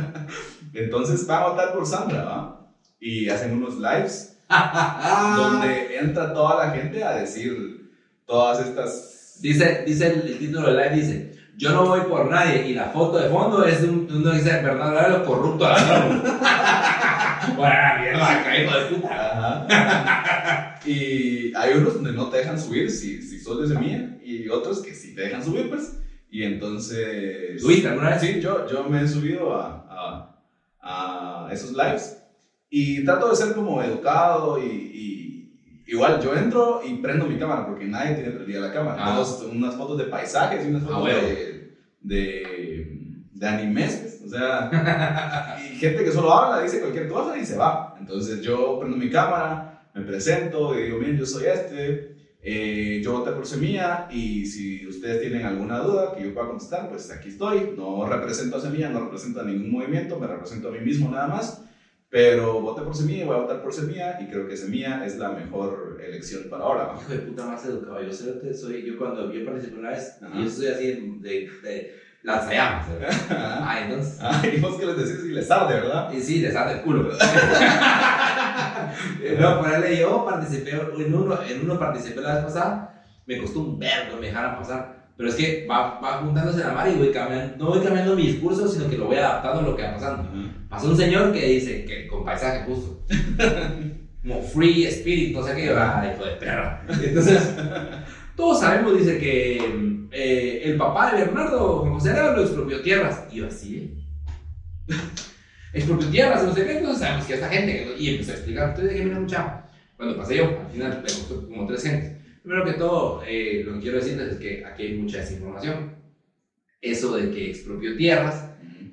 Entonces van a votar por Sandra, ¿va? Y hacen unos lives donde entra toda la gente a decir todas estas... Dice, dice el, el título del live, dice, yo no voy por nadie y la foto de fondo es de un, uno que dice, Bernardo Arevalo corrupto ladrón. bueno, mierda, hijo de puta. Ajá. y hay unos donde no te dejan subir si, si sos de semilla y otros que sí te dejan subir, pues. Y entonces... ¿Subiste alguna vez? Sí, yo, yo me he subido a, a, a esos lives y trato de ser como educado y, y igual yo entro y prendo mi cámara porque nadie tiene prendida la cámara. Ah. Todos unas fotos de paisajes y unas fotos huevo. de, de, de animes, pues, sea, y gente que solo habla, dice cualquier cosa y se va. Entonces yo prendo mi cámara, me presento y digo, miren, yo soy este, eh, yo voté por Semilla y si ustedes tienen alguna duda que yo pueda contestar, pues aquí estoy. No represento a Semilla, no represento a ningún movimiento, me represento a mí mismo nada más. Pero voté por Semilla y voy a votar por Semilla y creo que Semilla es la mejor elección para ahora. Hijo de puta más educado. Yo soy, yo cuando yo participé una vez, Ajá. yo soy así de, de lanzallamas. ¿verdad? Ah, Ah, entonces. y vos que les decís y les arde, ¿verdad? Y sí, les sale el culo. no, ponerle yo participé, en uno, en uno participé la vez pasada, me costó un verbo me dejaran pasar. Pero es que va, va juntándose la mar y voy cambiando, no voy cambiando mi discurso, sino que lo voy adaptando a lo que va pasando. Pasó un señor que dice que con paisaje justo. Como free spirit, no sé qué, va, hijo de perra. Entonces, todos sabemos, dice que eh, el papá de Bernardo, José Arevalo, expropió tierras. Y yo así, ¿eh? expropió tierras, no sé qué, entonces sabemos que esta gente, y empezó a explicar, entonces dije, mira mucha, cuando pasé yo, al final me costó como tres gentes. Primero que todo, eh, lo que quiero decirles es que aquí hay mucha desinformación. Eso de que expropió tierras,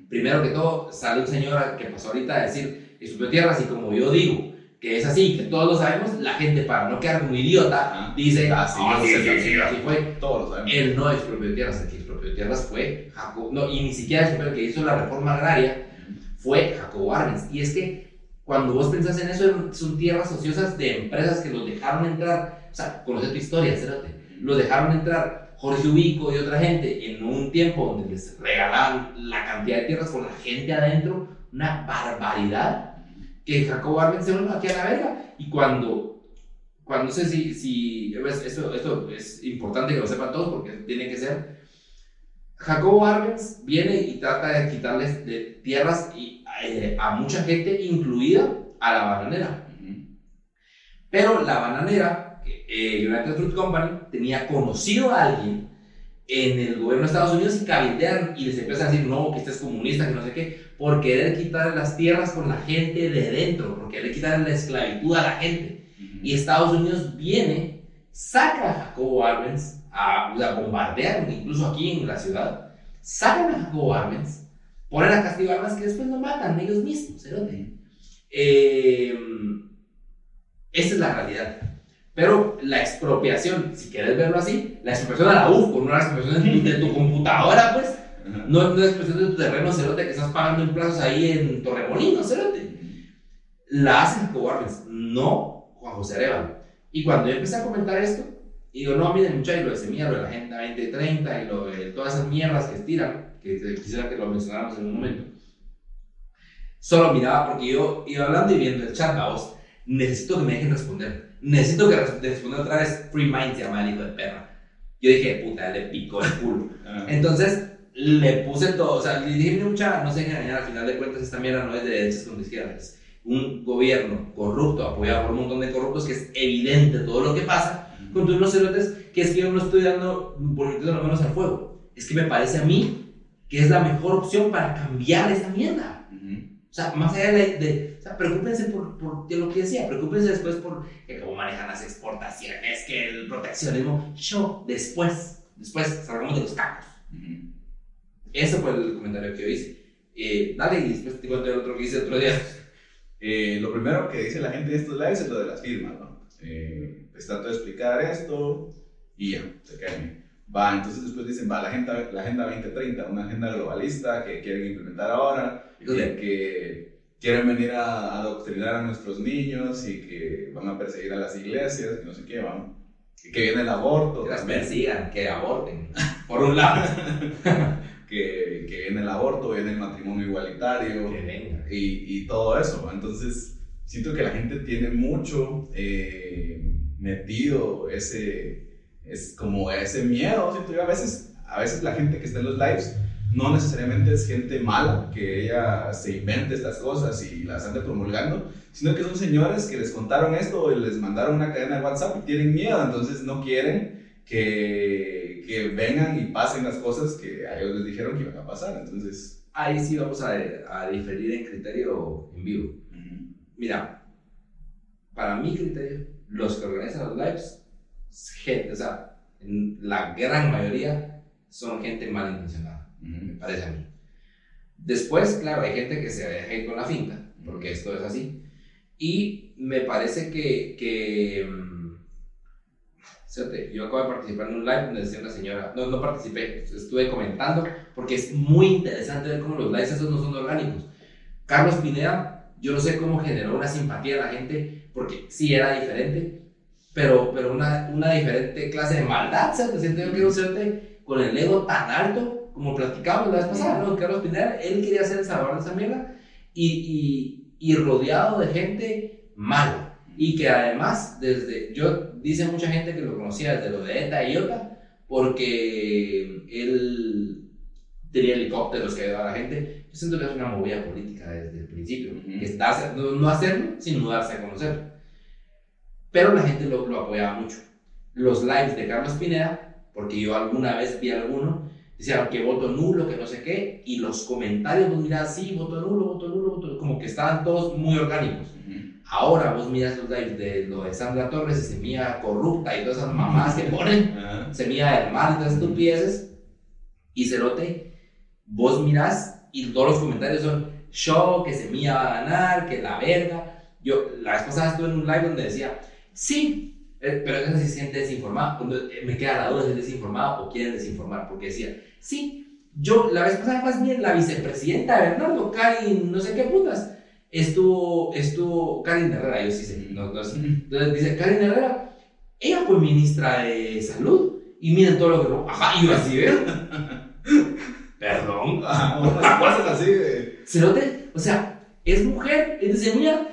primero que todo, sale un señor que pasó ahorita a decir, expropió tierras y como yo digo, que es así, que todos lo sabemos, la gente para no quedar como idiota, dice, Ah, sí, "Ah, sí, sí, sí, sí, así fue. Todos lo sabemos. Él no expropió tierras, el que expropió tierras fue Jacob, no, y ni siquiera el que hizo la reforma agraria fue Jacobo Arbenz. Y es que cuando vos pensás en eso, son tierras ociosas de empresas que los dejaron entrar, o sea, conoce tu historia, cérate, los dejaron entrar Jorge Ubico y otra gente en un tiempo donde les regalaban la cantidad de tierras con la gente adentro, una barbaridad, que Jacobo Arbenz se aquí a la verga. Y cuando, cuando no sé si, si esto, esto es importante que lo sepan todos porque tiene que ser, Jacobo Arbenz viene y trata de quitarles de tierras y, eh, a mucha gente, incluida a la bananera. Pero la bananera, eh, United Fruit Company, tenía conocido a alguien en el gobierno de Estados Unidos y cabildean y les empiezan a decir, no, que este es comunista, que no sé qué, por querer quitar las tierras con la gente de dentro, por querer quitar la esclavitud a la gente. Y Estados Unidos viene, saca a Jacobo Arbenz, a, o sea, bombardean incluso aquí en la ciudad, sacan a Jacobo Arbenz, ponen a castigo armas que después lo matan ellos mismos, cerote. Eh, esa es la realidad. Pero la expropiación, si quieres verlo así, la expropiación a la UFCO, no la expropiación de tu computadora, pues, Ajá. no, no la expropiación de tu terreno, cerote, que estás pagando en plazos ahí en Torremolinos, cerote la hace Jacobo Arbenz, no Juan José Arevalo. Y cuando yo empecé a comentar esto, y digo, no, miren, muchachos, lo de Semilla, lo de la Agenda 2030 y lo de todas esas mierdas que estiran, que quisiera que lo mencionáramos en un momento. Solo miraba, porque yo iba hablando y viendo el chat, vos, necesito que me dejen responder. Necesito que res- responda otra vez Free Mind, se llama el hijo de perra. Yo dije, puta, le picó el culo. Entonces le puse todo, o sea, le dije, "Mira, mucha, no sé qué engañar, al final de cuentas esta mierda no es de derechas con de izquierdas, un gobierno corrupto, apoyado por un montón de corruptos, que es evidente todo lo que pasa, contra unos cerotes que es que yo no estoy dando, poniendo las manos al fuego, es que me parece a mí que es la mejor opción para cambiar esta mierda. O sea, más allá de, de o sea, preocúpense por, por de lo que decía, preocúpense después por que cómo manejan las exportaciones, que el proteccionismo, yo, después, después salgamos de los cacos. Ujú. Ese fue el comentario que yo hice. Eh, dale y después te cuento el otro que hice otro día. Eh, lo primero que dice la gente de estos lives es lo de las firmas, ¿no? Eh, les trato de explicar esto y ya, se caen. Va, entonces después dicen, va, la agenda, la agenda 2030, una agenda globalista que quieren implementar ahora, y que quieren venir a adoctrinar a nuestros niños y que van a perseguir a las iglesias, que no sé qué. Y que viene el aborto. Que las persigan, que aborten. Por un lado. que, que viene el aborto, viene el matrimonio igualitario. y, y todo eso. Entonces, siento que la gente tiene mucho eh, metido ese, es como ese miedo. Siento yo a veces, a veces la gente que está en los lives no necesariamente es gente mala, que ella se invente estas cosas y las ande promulgando, sino que son señores que les contaron esto y les mandaron una cadena de WhatsApp y tienen miedo, entonces no quieren que, que vengan y pasen las cosas que a ellos les dijeron que iban a pasar. Entonces, Ahí sí vamos a, a diferir en criterio en vivo. ujú. Mira, para mi criterio, los que organizan los lives, es gente, o sea, en la gran mayoría son gente malintencionada, me Ujú. parece a mí. Después, claro, hay gente que se deja ir con la finta, porque esto es así. Y me parece que, que yo acabo de participar en un live donde decía una señora, no, no participé, estuve comentando, porque es muy interesante ver cómo los lives esos no son orgánicos. Carlos Pineda yo no sé cómo generó una simpatía a la gente, porque sí era diferente, pero, pero una, una diferente clase de maldad, ¿sabes? Siento yo que un con el ego tan alto, como platicábamos la vez pasada, ¿no? Carlos Pineda, él quería ser el salvador de esa mierda, y, y, y rodeado de gente mala. Y que además, desde, yo, dice mucha gente que lo conocía desde lo de ETA y IOTA, porque él tenía helicópteros que ayudaba a la gente. Yo siento que es una movida política desde el principio, que es darse- no, no hacerlo, sino darse a conocer. Pero la gente lo, lo apoyaba mucho. Los lives de Carlos Pineda, porque yo alguna vez vi alguno, decían que voto nulo, que no sé qué, y los comentarios, vos mirás, sí, voto nulo, voto nulo, voto como que estaban todos muy orgánicos. Ahora vos miras los lives de lo de Sandra Torres y Semilla Corrupta y todas esas mamás que ponen, Ajá. Semilla del Mal y todas estupideces, y Cerote, vos mirás y todos los comentarios son show, que Semilla va a ganar, que la verga. Yo la vez pasada estuve en un live donde decía, sí, eh, pero eso se siente desinformado. Cuando eh, me queda la duda si es desinformado o quieren desinformar, porque decía, sí, yo la vez pasada más bien la vicepresidenta de Bernardo, Karin, no sé qué putas, estuvo, estuvo, Karin Herrera, yo sí sé, no, no. Entonces dice, Karin Herrera, ella fue ministra de salud y miren todo lo que no. Ajá, y yo así, ¿ves? Perdón. Ajá, unas cosas así de. Cerote, o sea, es mujer, es de semilla,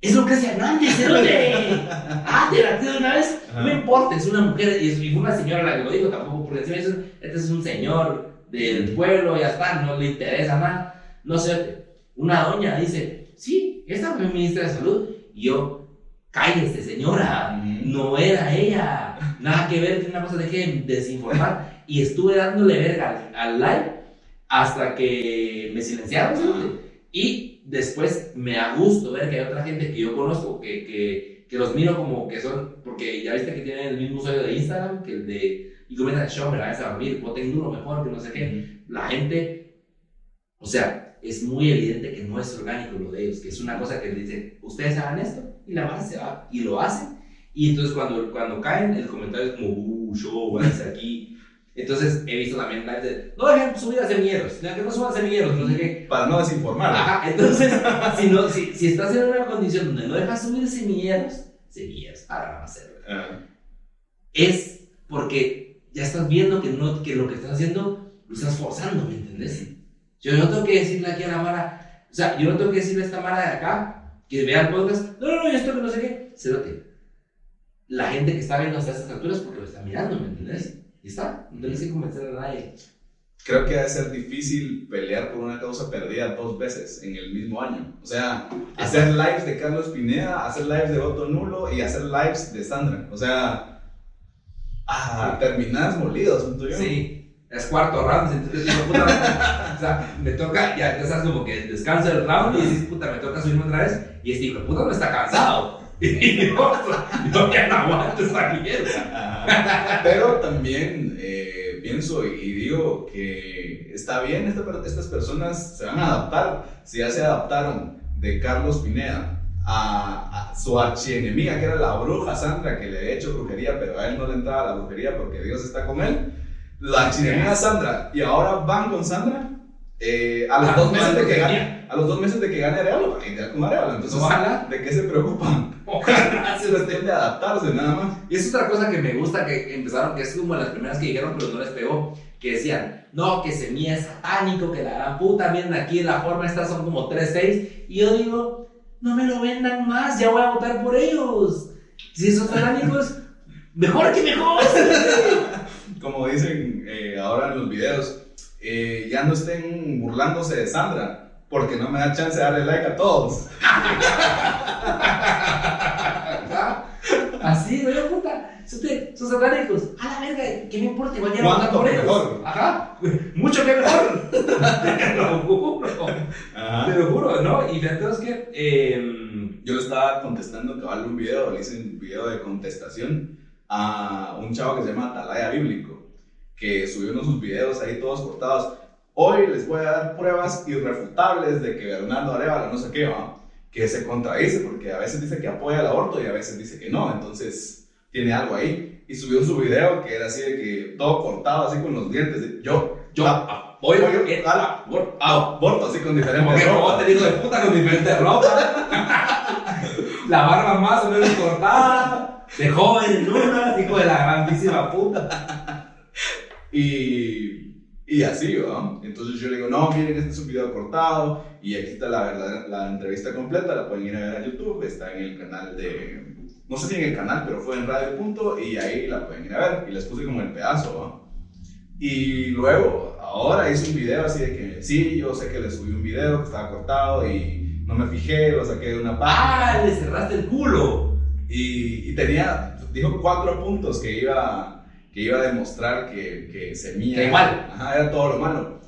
es lo que hace Hernández, Cerote. Ah, te la de una vez. Ajá. No importa, es una mujer y es y fue una señora la que lo dijo, tampoco por encima. es un- Este es un señor del pueblo, ya está, no le interesa nada. No sé, una doña dice, sí, esta fue ministra de salud. Y yo, cállese, señora, no era ella. Nada que ver, una cosa, deje de desinformar. Y estuve dándole verga al, al live hasta que me silenciaron. ¿sí? Y después me da gusto ver que hay otra gente que yo conozco que, que, que los miro como que son, porque ya viste que tienen el mismo usuario de Instagram que el de, y comienzan show, me la vas a dormir, voten duro mejor, que no sé qué. La gente, o sea, es muy evidente que no es orgánico lo de ellos, que es una cosa que dicen, ustedes hagan esto, y la mara se va, y lo hacen. Y entonces cuando, cuando caen, el comentario es como, uh, show, váyanse aquí. Entonces he visto también lives de, no dejen subir a semilleros, que no suban semilleros, no sé qué. Para no desinformar. Ajá, entonces, si, no, si, si estás en una condición donde no dejas subir semilleros, semilleros, ahora van a hacer. Ah, Es porque ya estás viendo que, no, que lo que estás haciendo lo estás forzando, ¿me entendés? Yo no tengo que decirle aquí a la Mara, o sea, yo no tengo que decirle a esta Mara de acá que vea el podcast, no, no, no, esto que no sé qué, cerote. La gente que está viendo hasta estas alturas porque lo está mirando, ¿me entendés? Y está, no tienes que convencer a nadie. Creo que debe ser difícil pelear por una causa perdida dos veces en el mismo año. O sea, hacer lives de Carlos Pineda, hacer lives de Voto Nulo y hacer lives de Sandra. O sea, ah, terminás molido, siento yo. Sí, es cuarto round, entonces digo, puta, o sea, me toca, ya, ya como que descansa el round y dices, puta, me toca subirme otra vez, y este hijo puta no está cansado. Y yo, yo ya no aguanto esta mierda. Pero también eh, pienso y digo que está bien, esta estas personas se van a adaptar. Si ya se adaptaron de Carlos Pineda a, a su archienemiga, que era la bruja Sandra, que le había hecho brujería, pero a él no le entraba la brujería porque Dios está con él. La archienemiga Sandra, y ahora van con Sandra. eh, a los dos meses de que gane, a los dos meses de que gane Arevalo, van a con Arevalo. Entonces, Ojalá. ¿de qué se preocupan? Ojalá Se les a adaptarse nada más. Y es otra cosa que me gusta que empezaron, que es como las primeras que dijeron, pero no les pegó, que decían, no, que semilla es satánico, que la gran puta, miren aquí la forma, estas son como 3-6. Y yo digo, no me lo vendan más, ya voy a votar por ellos. Si son satánicos, mejor que mejor. como dicen eh, ahora en los videos, eh, ya no estén burlándose de Sandra, porque no me da chance de darle like a todos. Así, güey, puta. Son, satánicos. A la verga, ¿qué me importa? Igual ya a votar ¿Cuánto por ellos. mejor? Ajá. Mucho que mejor. Te lo juro. Ajá. Te lo juro, ¿no? Y entonces que. Eh, Yo le estaba contestando cabal un video, le hice un video de contestación a un chavo que se llama Atalaya Bíblico, que subió unos sus videos ahí todos cortados. Hoy les voy a dar pruebas irrefutables de que Bernardo Arevalo no sé qué va, que se contradice, porque a veces dice que apoya el aborto y a veces dice que no, entonces tiene algo ahí. Y subió su video que era así de que todo cortado, así con los dientes. de- Yo, yo, yo, ah, Pollo, Pollo, eh, ah, Bor- Ah, Borto, así con diferentes ropas. robot, hijo de puta, con diferente ropa. La barba más o menos cortada. De joven en una, hijo de la grandísima puta. Y, y así, ¿va? Entonces yo le digo, no, miren, este es un video cortado y aquí está la, la, la entrevista completa, la pueden ir a ver a YouTube, está en el canal de, no sé si en el canal, pero fue en Radio Punto y ahí la pueden ir a ver y les puse como el pedazo, ¿va? Y luego, ahora hice un video así de que, sí, yo sé que le subí un video que estaba cortado y no me fijé, lo saqué de una página. ¡Ah! Le cerraste el culo. Y, y tenía, dijo cuatro puntos que iba, que iba a demostrar que, que Semilla Que igual. Ajá, era todo lo malo.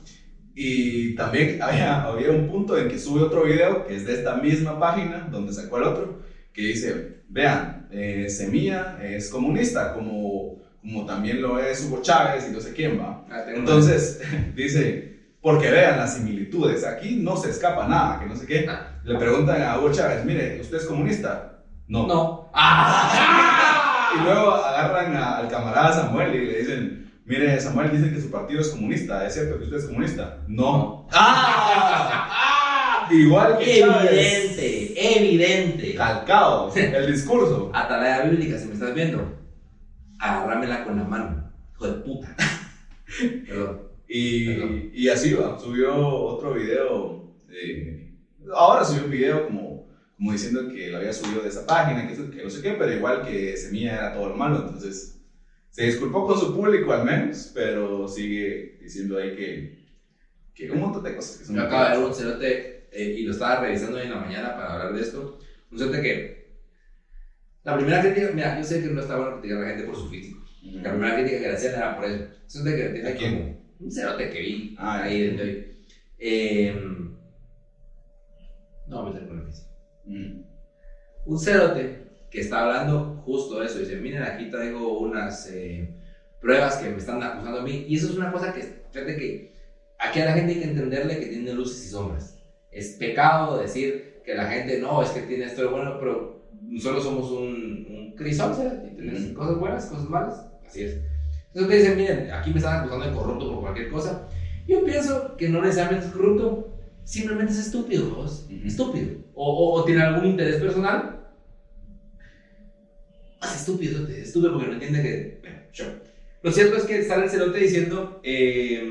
Y también había, había un punto en que sube otro video, que es de esta misma página, donde sacó el otro, que dice, vean, eh, Semilla es comunista, como, como también lo es Hugo Chávez y no sé quién va. Ah, Entonces, dice, porque vean las similitudes, aquí no se escapa nada, que no sé qué. Ah. Le preguntan a Hugo Chávez, mire, ¿usted es comunista? No. No. ¡Ah! Y luego agarran a- al camarada Samuel y le dicen, mire, Samuel dice que su partido es comunista, ¿es cierto que usted es comunista? No. ¡Ah! Igual que Chávez. Evidente, evidente. Calcado, el discurso. Atalaya bíblica, si me estás viendo, agárramela con la mano, hijo de puta. Perdón. Y, y así va, subió otro video, eh, ahora subió un video como, como diciendo que lo había subido de esa página, que, que no sé qué, pero igual que Semilla era todo lo malo, entonces se disculpó con su público al menos, pero sigue diciendo ahí que, que un montón de cosas que son Yo acabo de ver un cerote eh, y lo estaba revisando hoy en la mañana para hablar de esto. Un cerote que. La primera crítica, mira, yo sé que no está bueno criticar a la gente por su físico. La primera crítica que le hacían era por eso. Un cerote que. Un cerote que vi Ah, ahí desde hoy. Eh, no voy a meter con el físico. Ujú. Un cerote que está hablando justo de eso. Dice: Miren, aquí traigo unas eh, pruebas que me están acusando a mí. Y eso es una cosa que, fíjate que aquí a la gente hay que entenderle que tiene luces y sombras. Es pecado decir que la gente no, es que tiene esto bueno, pero solo somos un, un crisol. Y tienes Ujú. cosas buenas, cosas malas. Así es. Entonces te dicen, miren, aquí me están acusando de corrupto por cualquier cosa. Yo pienso que no necesariamente es corrupto, simplemente es estúpido, ¿vos? Ujú. Estúpido. O, o- o tiene algún interés personal. Es estúpido, es estúpido porque no entiende que. Bueno. Lo cierto es que sale el cerote diciendo. eh,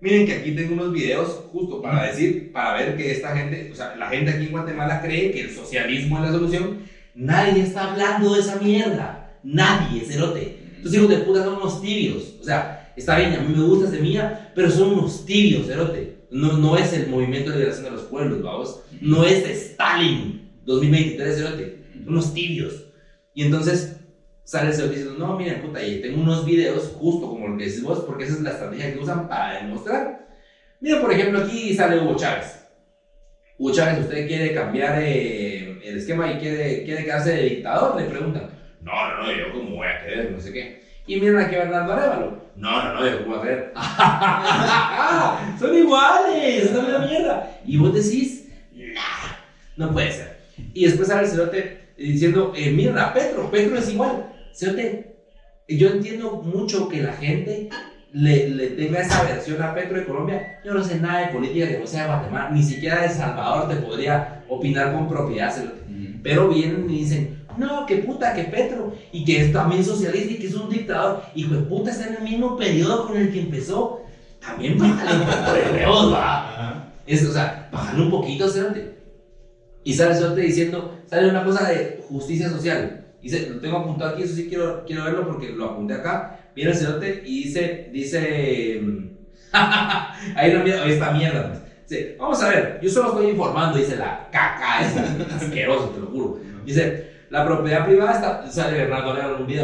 miren que aquí tengo unos videos justo para decir, para ver que esta gente, o sea, la gente aquí en Guatemala cree que el socialismo es la solución. Nadie está hablando de esa mierda. Nadie, cerote. Estos hijos de puta son unos tibios. O sea, está bien, a mí me gusta Semilla, pero son unos tibios, cerote. No, no es el movimiento de liberación de los pueblos, vamos. No es Stalin 2023, cerote. Son unos tibios. Y entonces sale el cerote diciendo, no, miren, puta, y tengo unos videos justo como lo que decís vos, porque esa es la estrategia que usan para demostrar. Mira, por ejemplo, aquí sale Hugo Chávez. Hugo Chávez, ¿usted quiere cambiar eh, el esquema y quiere, quiere quedarse de dictador? Le preguntan. No, no, no, yo cómo voy a querer, no sé qué. Y miren aquí a Bernardo Arevalo. No, no, no, yo cómo querer. Son iguales, es la mierda. Y vos decís, nah, no puede ser. Y después sale el cerote diciendo, eh, miren a Petro, Petro es igual. Cerote, yo entiendo mucho que la gente le, le tenga esa versión a Petro de Colombia. Yo no sé nada de política que no sea de Guatemala, ni siquiera de Salvador te podría opinar con propiedad. Ujú. Pero vienen y dicen, no, que puta, que Petro, y que es también socialista y que es un dictador. Hijo de puta, está en el mismo periodo con el que empezó. También bájale un poco de huevos, va. Es, o sea, bájale un poquito, cerote. Y sale cerote diciendo, sale una cosa de justicia social. Dice, lo tengo apuntado aquí, eso sí quiero, quiero verlo porque lo apunté acá. Viene el cerote y dice, dice, ahí, no, ahí está mierda. pues. Dice, vamos a ver, yo solo estoy informando, dice la caca, es asqueroso, te lo juro. Dice, la propiedad privada está, sale Bernardo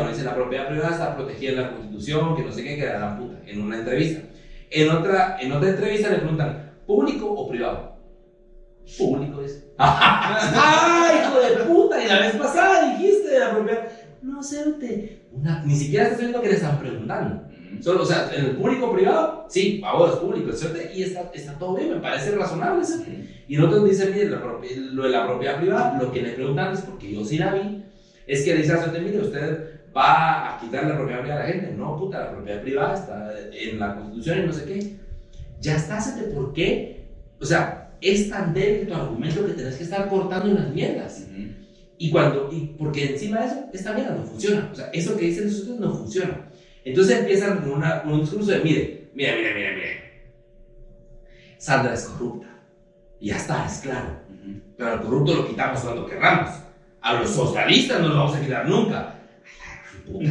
dice, la propiedad privada está protegida en la Constitución, que no sé qué, que la puta, en una entrevista. En otra, en otra entrevista le preguntan, ¿público o privado? Público es. ¡Ay, hijo de puta! Y la vez pasada dijiste de la propiedad. No sé, te- una, ni siquiera estás viendo que le están preguntando. Solo, o sea, en el público privado, sí, ahora es público, ¿cierto? Y está, está todo bien, me parece razonable, ¿cierto? Y el otro dice, mire, lo de la propiedad privada, lo que le preguntan es, porque yo sí la vi, es que le dice a mire, usted va a quitar la propiedad privada a la gente. No, puta, la propiedad privada está en la Constitución y no sé qué. Ya está, ¿sabes por qué? O sea, es tan débil tu argumento que tenés que estar cortando unas mierdas. Ujú. Y cuando, y porque encima de eso, esta mierda no funciona. O sea, eso que dicen ustedes no funciona. Entonces empiezan con, una, con un discurso de, mire, mire, mire, mire, mire. Sandra es corrupta. Y ya está, es claro. Pero al corrupto lo quitamos cuando querramos. A los socialistas no los vamos a quitar nunca. Ay, puta.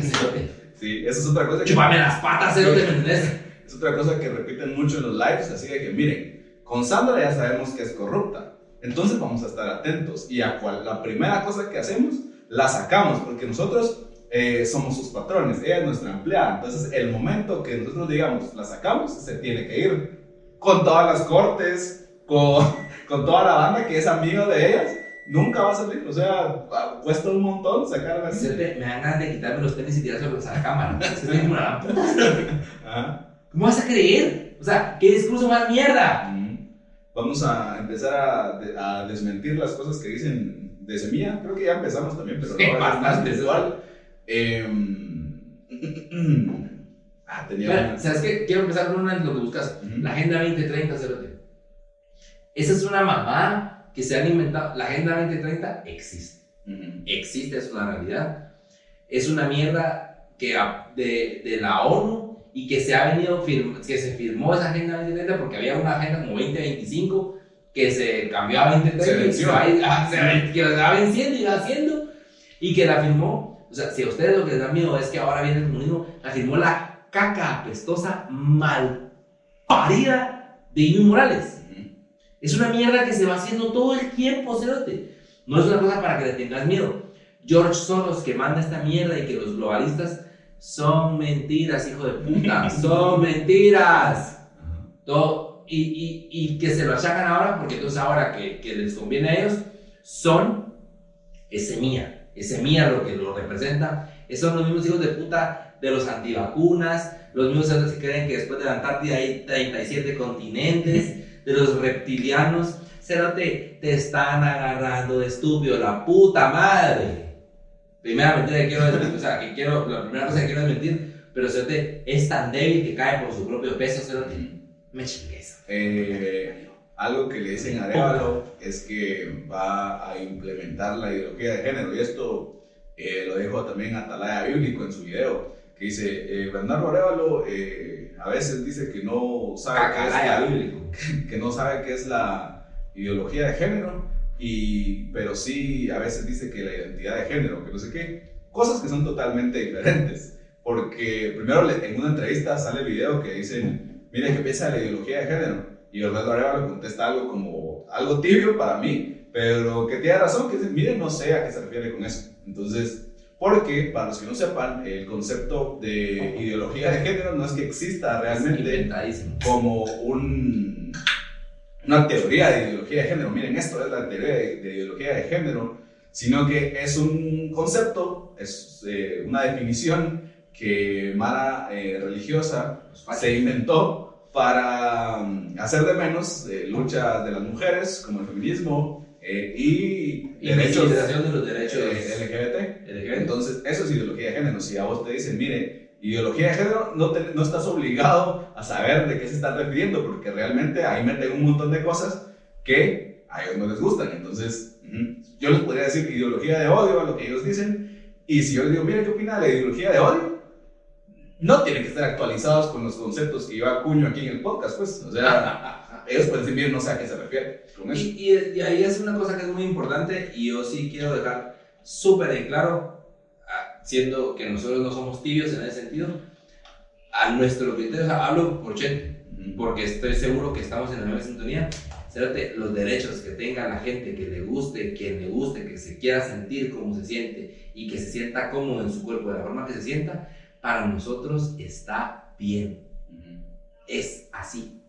Sí, esa es otra cosa que... Chúpame las patas, cerote, ¿me entendés? Es otra cosa que repiten mucho en los lives, así de que miren, con Sandra ya sabemos que es corrupta, entonces vamos a estar atentos y a cual, la primera cosa que hacemos la sacamos porque nosotros eh, somos sus patrones, ella es nuestra empleada, entonces el momento que nosotros digamos la sacamos se tiene que ir con todas las cortes, con, con toda la banda que es amigo de ellas, nunca va a salir, o sea, cuesta un montón sacarla así. Me dan ganas de quitarme los tenis y tirárselos a la cámara. Como una puta. ¿Cómo vas a creer? O sea, ¿qué discurso más mierda? Vamos a empezar a, a desmentir las cosas que dicen de semilla. Creo que ya empezamos también, pero ahora es más visual. Em, ah, tenía Mira, una- ¿Sabes qué? Quiero empezar con una de lo que buscas. Ujú. La Agenda 2030, cerote. Esa es una mamá que se han inventado. La Agenda 2030 existe. Ujú. Existe, es una realidad. Es una mierda que, a- de, de la ONU y que se ha venido firm- que se firmó esa Agenda 2030 porque había una agenda como 2025 que se cambió a 2030 Se y venció. se va, ah, se va- que se va venciendo y va haciendo y que la firmó. O sea, si a ustedes lo que les da miedo es que ahora viene el comunismo, la firmó la caca apestosa mal parida de Inu Morales. Es una mierda que se va haciendo todo el tiempo, cerote. No es una cosa para que le tengas miedo. George Soros que manda esta mierda y que los globalistas son mentiras, hijo de puta. son mentiras. Todo, y, y, y que se lo achacan ahora porque entonces ahora que, que les conviene a ellos son es semilla. Es semilla lo que lo representa. Son los mismos hijos de puta de los antivacunas, los mismos que creen que después de la Antártida hay 37 continentes, de los reptilianos. Cerote, te están agarrando de estúpido, la puta madre. Primera mentira que quiero desmentir, o sea, que quiero, la primera cosa que quiero desmentir, pero Cerote es tan débil que cae por su propio peso, Cerote. Me chingues. Eh, algo que le dicen a Arevalo es que va a implementar la ideología de género y esto eh, lo dijo también Atalaya Bíblico en su video que dice eh, Bernardo Arevalo eh, a veces dice que no sabe qué es la- bíblico. que no sabe qué es la ideología de género, y, pero sí a veces dice que la identidad de género, que no sé qué, cosas que son totalmente diferentes. Porque primero en una entrevista sale el video que dicen, mire qué piensa la ideología de género, y Orlando Arevalo contesta algo como, algo tibio para mí, pero que tiene razón, que dice, mire, no sé a qué se refiere con eso. Entonces, porque, para los que no sepan, el concepto de ideología de género no es que exista realmente como un, una teoría de ideología de género. Miren, esto es la teoría de, de ideología de género, sino que es un concepto, es eh, una definición que Mara eh, religiosa se inventó para mm, hacer de menos eh, luchas de las mujeres, como el feminismo eh, y derechos Invisibilización de los derechos eh, LGBT. LGBT. Entonces, eso es ideología de género. Si a vos te dicen, mire, ideología de género, no, te- no estás obligado a saber de qué se están refiriendo, porque realmente ahí meten un montón de cosas que a ellos no les gustan. Entonces, yo les podría decir ideología de odio a lo que ellos dicen, y si yo les digo, mire, ¿qué opina de la ideología de odio? No tienen que estar actualizados con los conceptos que yo acuño aquí en el podcast, pues. O sea, ellos pueden decir, mire, no sé a qué se refiere con eso. Y, y- y ahí es una cosa que es muy importante y yo sí quiero dejar súper en claro, ah, siendo que nosotros no somos tibios en ese sentido, a nuestro criterio, o sea, hablo por Ujú. porque estoy seguro que estamos en la misma sintonía. Los derechos que tenga la gente, que le guste, quien le guste, que se quiera sentir como se siente y que se sienta cómodo en su cuerpo de la forma que se sienta, para nosotros está bien. Es así.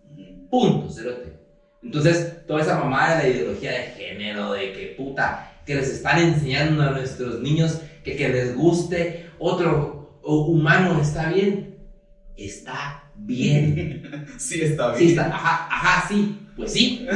Punto, cerote. Entonces, toda esa mamada de la ideología de género, de que puta, que les están enseñando a nuestros niños que, que les guste otro humano está bien. Está bien. Sí, está bien. Sí, está, ajá, ajá, sí. Pues sí.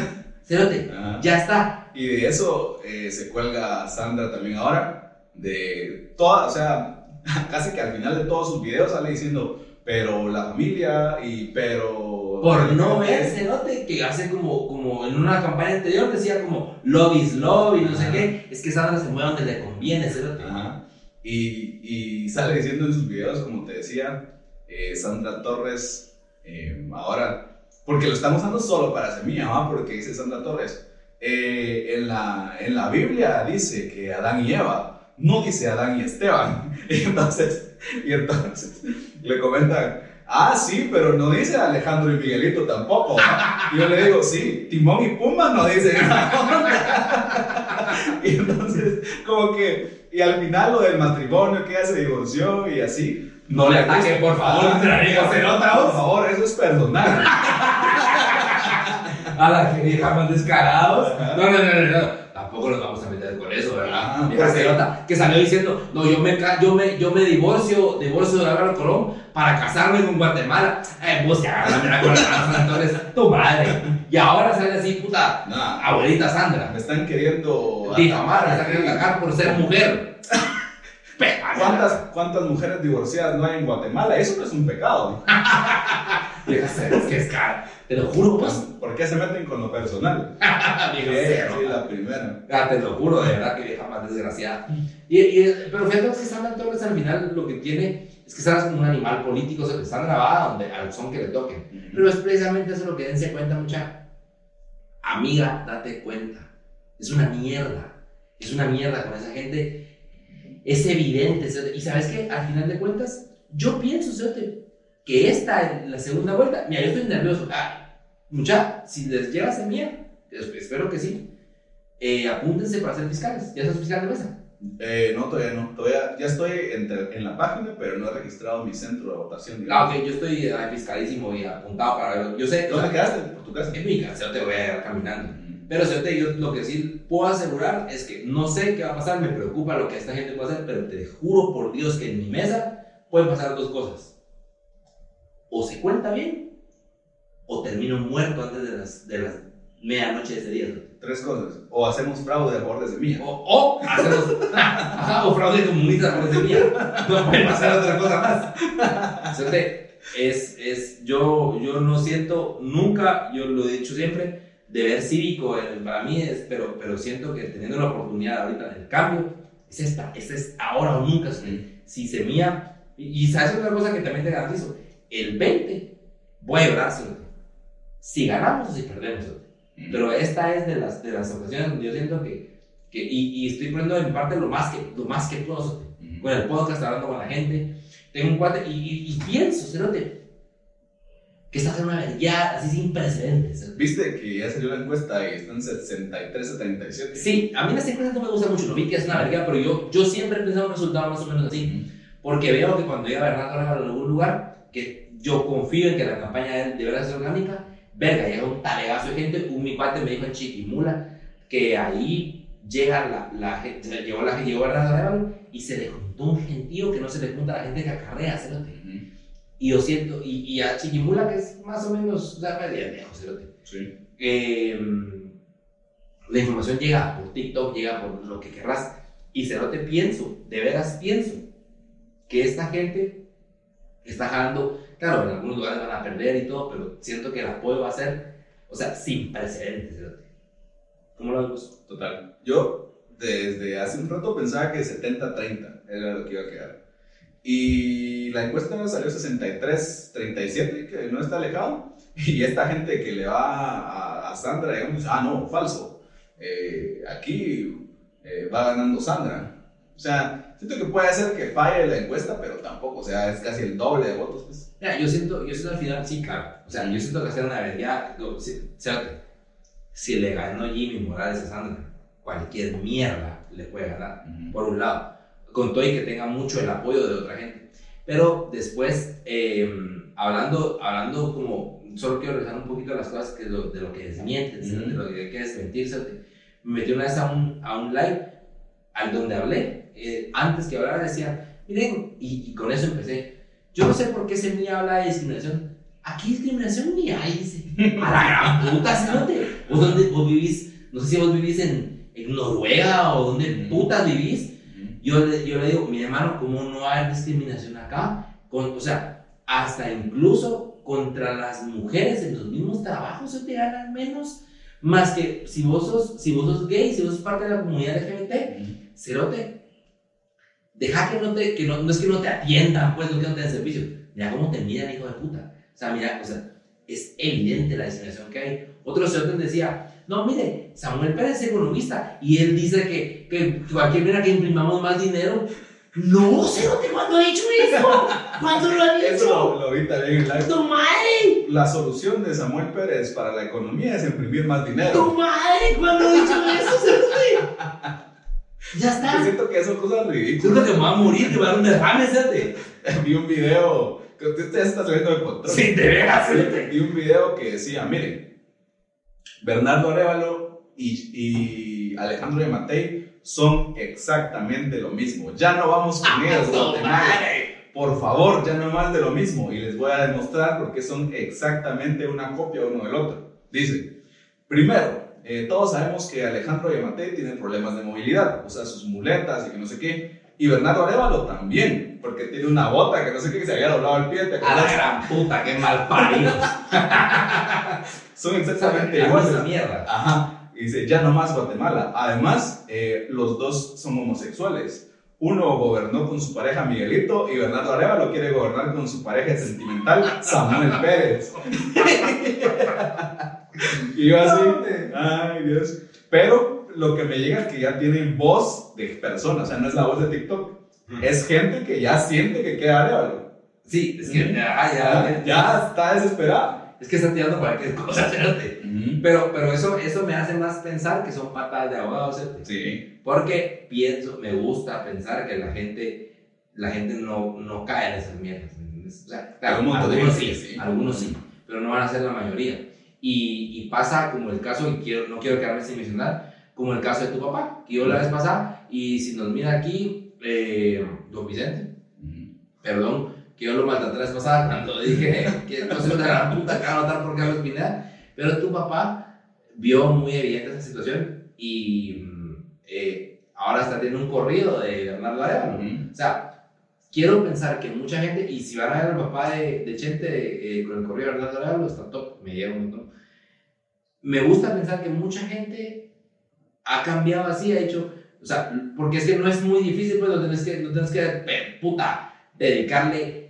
Cerote, Ajá. ya está. Y de eso eh, se cuelga Sandra también ahora, de toda, o sea, casi que al final de todos sus videos sale diciendo, pero la familia y pero por no ver cerote que hace como, como en una campaña anterior decía como love is love y no sé qué. Es que Sandra se mueve donde le conviene, cerote. Ajá. Y, y sale diciendo en sus videos, como te decía, eh, Sandra Torres, eh, ahora, porque lo estamos usando solo para semilla, ¿va? porque dice Sandra Torres, eh, en, la, en la Biblia dice que Adán y Eva, no dice Adán y Esteban. Y entonces, y entonces le comentan, ah, sí, pero no dice Alejandro y Miguelito tampoco. ¿va?". Y yo le digo, sí, Timón y Pumba no dicen Y entonces, como que, y al final lo del matrimonio, que ella se divorció y así. No le ataque, por favor, por otra voz. favor, eso es personal. A la que vieja más descarados. No, no, no, no. Tampoco nos vamos a meter con eso, ¿verdad? Porque- cerota que salió diciendo, no, yo me, yo me, yo me divorcio, divorcio de Álvaro Colón para casarme con Guatemala. Eh, vos te agarras la mira con manos, entonces, tu madre. Y ahora sale así, puta, Nah, abuelita Sandra. me están queriendo. Difamar, me atacar está queriendo atacar por ser mujer. ¿Cuántas, ¿Cuántas mujeres divorciadas no hay en Guatemala? Eso no es un pecado. Vieja cerota, que es cara. Te lo juro, pues. ¿Por qué se meten con lo personal? Vieja sí, la primera. Ah, te lo juro, de verdad que vieja más desgraciada. Y, y- pero fíjate que Sandra Torres al final lo que tiene es que Sandra es como un animal político, o sea, está grabada donde, al son que le toquen. Pero es precisamente eso lo que dense cuenta, mucha amiga, date cuenta. Es una mierda. Es una mierda con esa gente. Es evidente. Y sabes que al final de cuentas, yo pienso, cerote, que esta, la segunda vuelta, mira, yo estoy nervioso. Ah, mucha, si les llega semilla, es- espero que sí, eh, apúntense para ser fiscales. ¿Ya sos fiscal de mesa? Eh, no, todavía no. Todavía, ya estoy entre- en la página, pero no he registrado mi centro de votación. Ah, ok, yo estoy eh, fiscalísimo y apuntado para verlo. Yo sé, ¿Dónde quedaste? ¿Por tu casa? en mi casa, te voy a ir caminando. Ujú. Pero Cerote, yo lo que sí puedo asegurar es que no sé qué va a pasar, me preocupa lo que esta gente puede hacer, pero te juro por Dios que en mi mesa pueden pasar dos cosas. O se cuenta bien, o termino muerto antes de las, de las medianoche de ese día. Tres cosas. O hacemos fraude a favor de semilla. O, o hacemos ajá, o fraude comunista por ese día. No puede pasar otra cosa más. Es, es, yo, yo no siento nunca, yo lo he dicho siempre, deber cívico eh, para mí es, pero, pero siento que teniendo la oportunidad ahorita del cambio, es esta, esta es ahora o nunca. cerote. Si semilla, y, y sabes otra cosa que también te garantizo, el 20 voy a llorar, si ganamos o si perdemos. cerote. Pero esta es de las, de las ocasiones donde yo siento que, que y, y estoy poniendo en parte lo más que, lo más que puedo, con el podcast, hablando con la gente. Tengo un cuate y, y, y pienso, cerote, que está haciendo una vergüenza así sin precedentes. ¿Viste que ya salió la encuesta y están 63 a 37? Sí, a mí las encuestas no me gustan mucho, lo vi que es una vergüenza, pero yo, yo siempre he pensado un resultado más o menos así. Porque veo que cuando llega Bernardo en algún lugar, que yo confío en que la campaña de deberá ser orgánica, verga, llega un talegazo de gente. Un mi cuate me dijo en Chiquimula que ahí llega la, la gente, se llegó la llegó Arevalo y se le juntó un gentío que no se le junta a la gente que acarrea, cerote. Ujú. Y yo siento, y, y a Chiquimula, que es más o menos, sea, media lejos, cerote. Sí. Eh, la información llega por TikTok, llega por lo que querrás. Y cerote pienso, de veras pienso, que esta gente está jalando, claro, en algunos lugares van a perder y todo, pero siento que el apoyo va a ser, o sea, sin precedentes. ¿Cómo lo ves? Total. Yo desde hace un rato pensaba que 70-30 era lo que iba a quedar. Y la encuesta salió 63-37, que no está alejado. Y esta gente que le va a, a Sandra, digamos, ah, no, falso. Eh, aquí eh, va ganando Sandra. O sea, siento que puede ser que falle la encuesta, pero tampoco, o sea, es casi el doble de votos. Pues. Mira, yo siento, yo siento al final, sí, claro. O sea, yo siento que hacer una verdad, si le ganó Jimmy Morales a Sandra, cualquier mierda le puede ganar. por un lado, con todo y que tenga mucho el apoyo de otra gente. Pero después, eh, hablando, hablando como, solo quiero regresar un poquito a las cosas que lo- de lo que desmienten, ¿sí? Ujú. de lo que hay que desmentirse. Me metí una vez a un, a un live al donde hablé, eh, antes que hablara decía, miren, y, y con eso empecé, yo no sé por qué se me habla de discriminación. Aquí discriminación ni hay, dice. A la gran puta, cerote. ¿Vos, dónde, vos vivís, no sé si vos vivís en, en Noruega o donde Ujú. putas vivís, yo le, yo le digo, mi hermano, ¿cómo no hay discriminación acá? Con, o sea, hasta incluso contra las mujeres en los mismos trabajos se te ganan menos. Más que si vos sos, si vos sos gay, si vos sos parte de la comunidad LGBT, cerote, deja que no te, que no, no es que no te atiendan, pues, no que no te den servicio. Mira cómo te miran, hijo de puta. O sea, mira, o sea, es evidente la discriminación que hay. Otro cerote decía, no, mire, Samuel Pérez es economista y él dice que, que cualquier manera que imprimamos más dinero. No, cerote, ¿cuándo ha dicho eso? ¿Cuándo lo ha dicho? Eso lo, lo vi también en live. ¡Tu madre! La solución de Samuel Pérez para la economía es imprimir más ¡Tu dinero. madre! ¿Cuándo ha dicho eso? Ya Yo está. siento que son cosas Siento ridículas. que me va a morir, que me va a dar un derrame, cerote. Vi un video, que usted ya está saliendo de control. Sí, veras, cerote. Vi un video que decía, miren, Bernardo Arevalo y, y Alejandro de Matei son exactamente lo mismo. Ya no vamos con ellos, ¡Tu Guatemala. Por favor, ya no más de lo mismo. Y les voy a demostrar porque son exactamente una copia uno del otro. Dice, primero, eh, todos sabemos que Alejandro Yamatei tiene problemas de movilidad, usa sus muletas y que no sé qué. Y Bernardo Arevalo también, porque tiene una bota que no sé qué, que se había doblado el pie. ¿te A la gran puta, qué mal parido. Son exactamente iguales. mierda. Ajá. Y dice, ya no más Guatemala. Además, eh, los dos son homosexuales. Uno gobernó con su pareja Miguelito y Bernardo Arevalo quiere gobernar con su pareja sentimental Samuel Pérez. y yo así, ay Dios. Pero lo que me llega es que ya tienen voz de persona, o sea, no es la voz de TikTok. Es gente que ya siente que queda Arevalo. Sí, es que. Ya, ya, ya está desesperada. Es que está tirando cualquier cosa, espérate. Pero, pero eso, eso me hace más pensar que son patas de abogados, ¿cierto? Sí. Porque pienso, me gusta pensar que la gente, la gente no, no cae en esas mierdas. O sea, claro, algunos sí, sí. algunos sí, pero no van a ser la mayoría. Y, y pasa como el caso, y quiero, no quiero quedarme sin mencionar, como el caso de tu papá, que yo la vez pasada, y si nos mira aquí, eh, don Vicente, perdón, que yo lo maltraté la vez pasada cuando dije que no soy una gran puta va a votar por Carlos Pineda, pero tu papá vio muy evidente esa situación y mm, eh, ahora está teniendo un corrido de Bernardo Arevalo. O sea, quiero pensar que mucha gente, y si van a ver al papá de, de Chente eh, con el corrido de Bernardo Arevalo, está top, me llega un montón. Me gusta pensar que mucha gente ha cambiado así, ha hecho, o sea, porque es que no es muy difícil, pues no tienes que, no tienes que, puta, dedicarle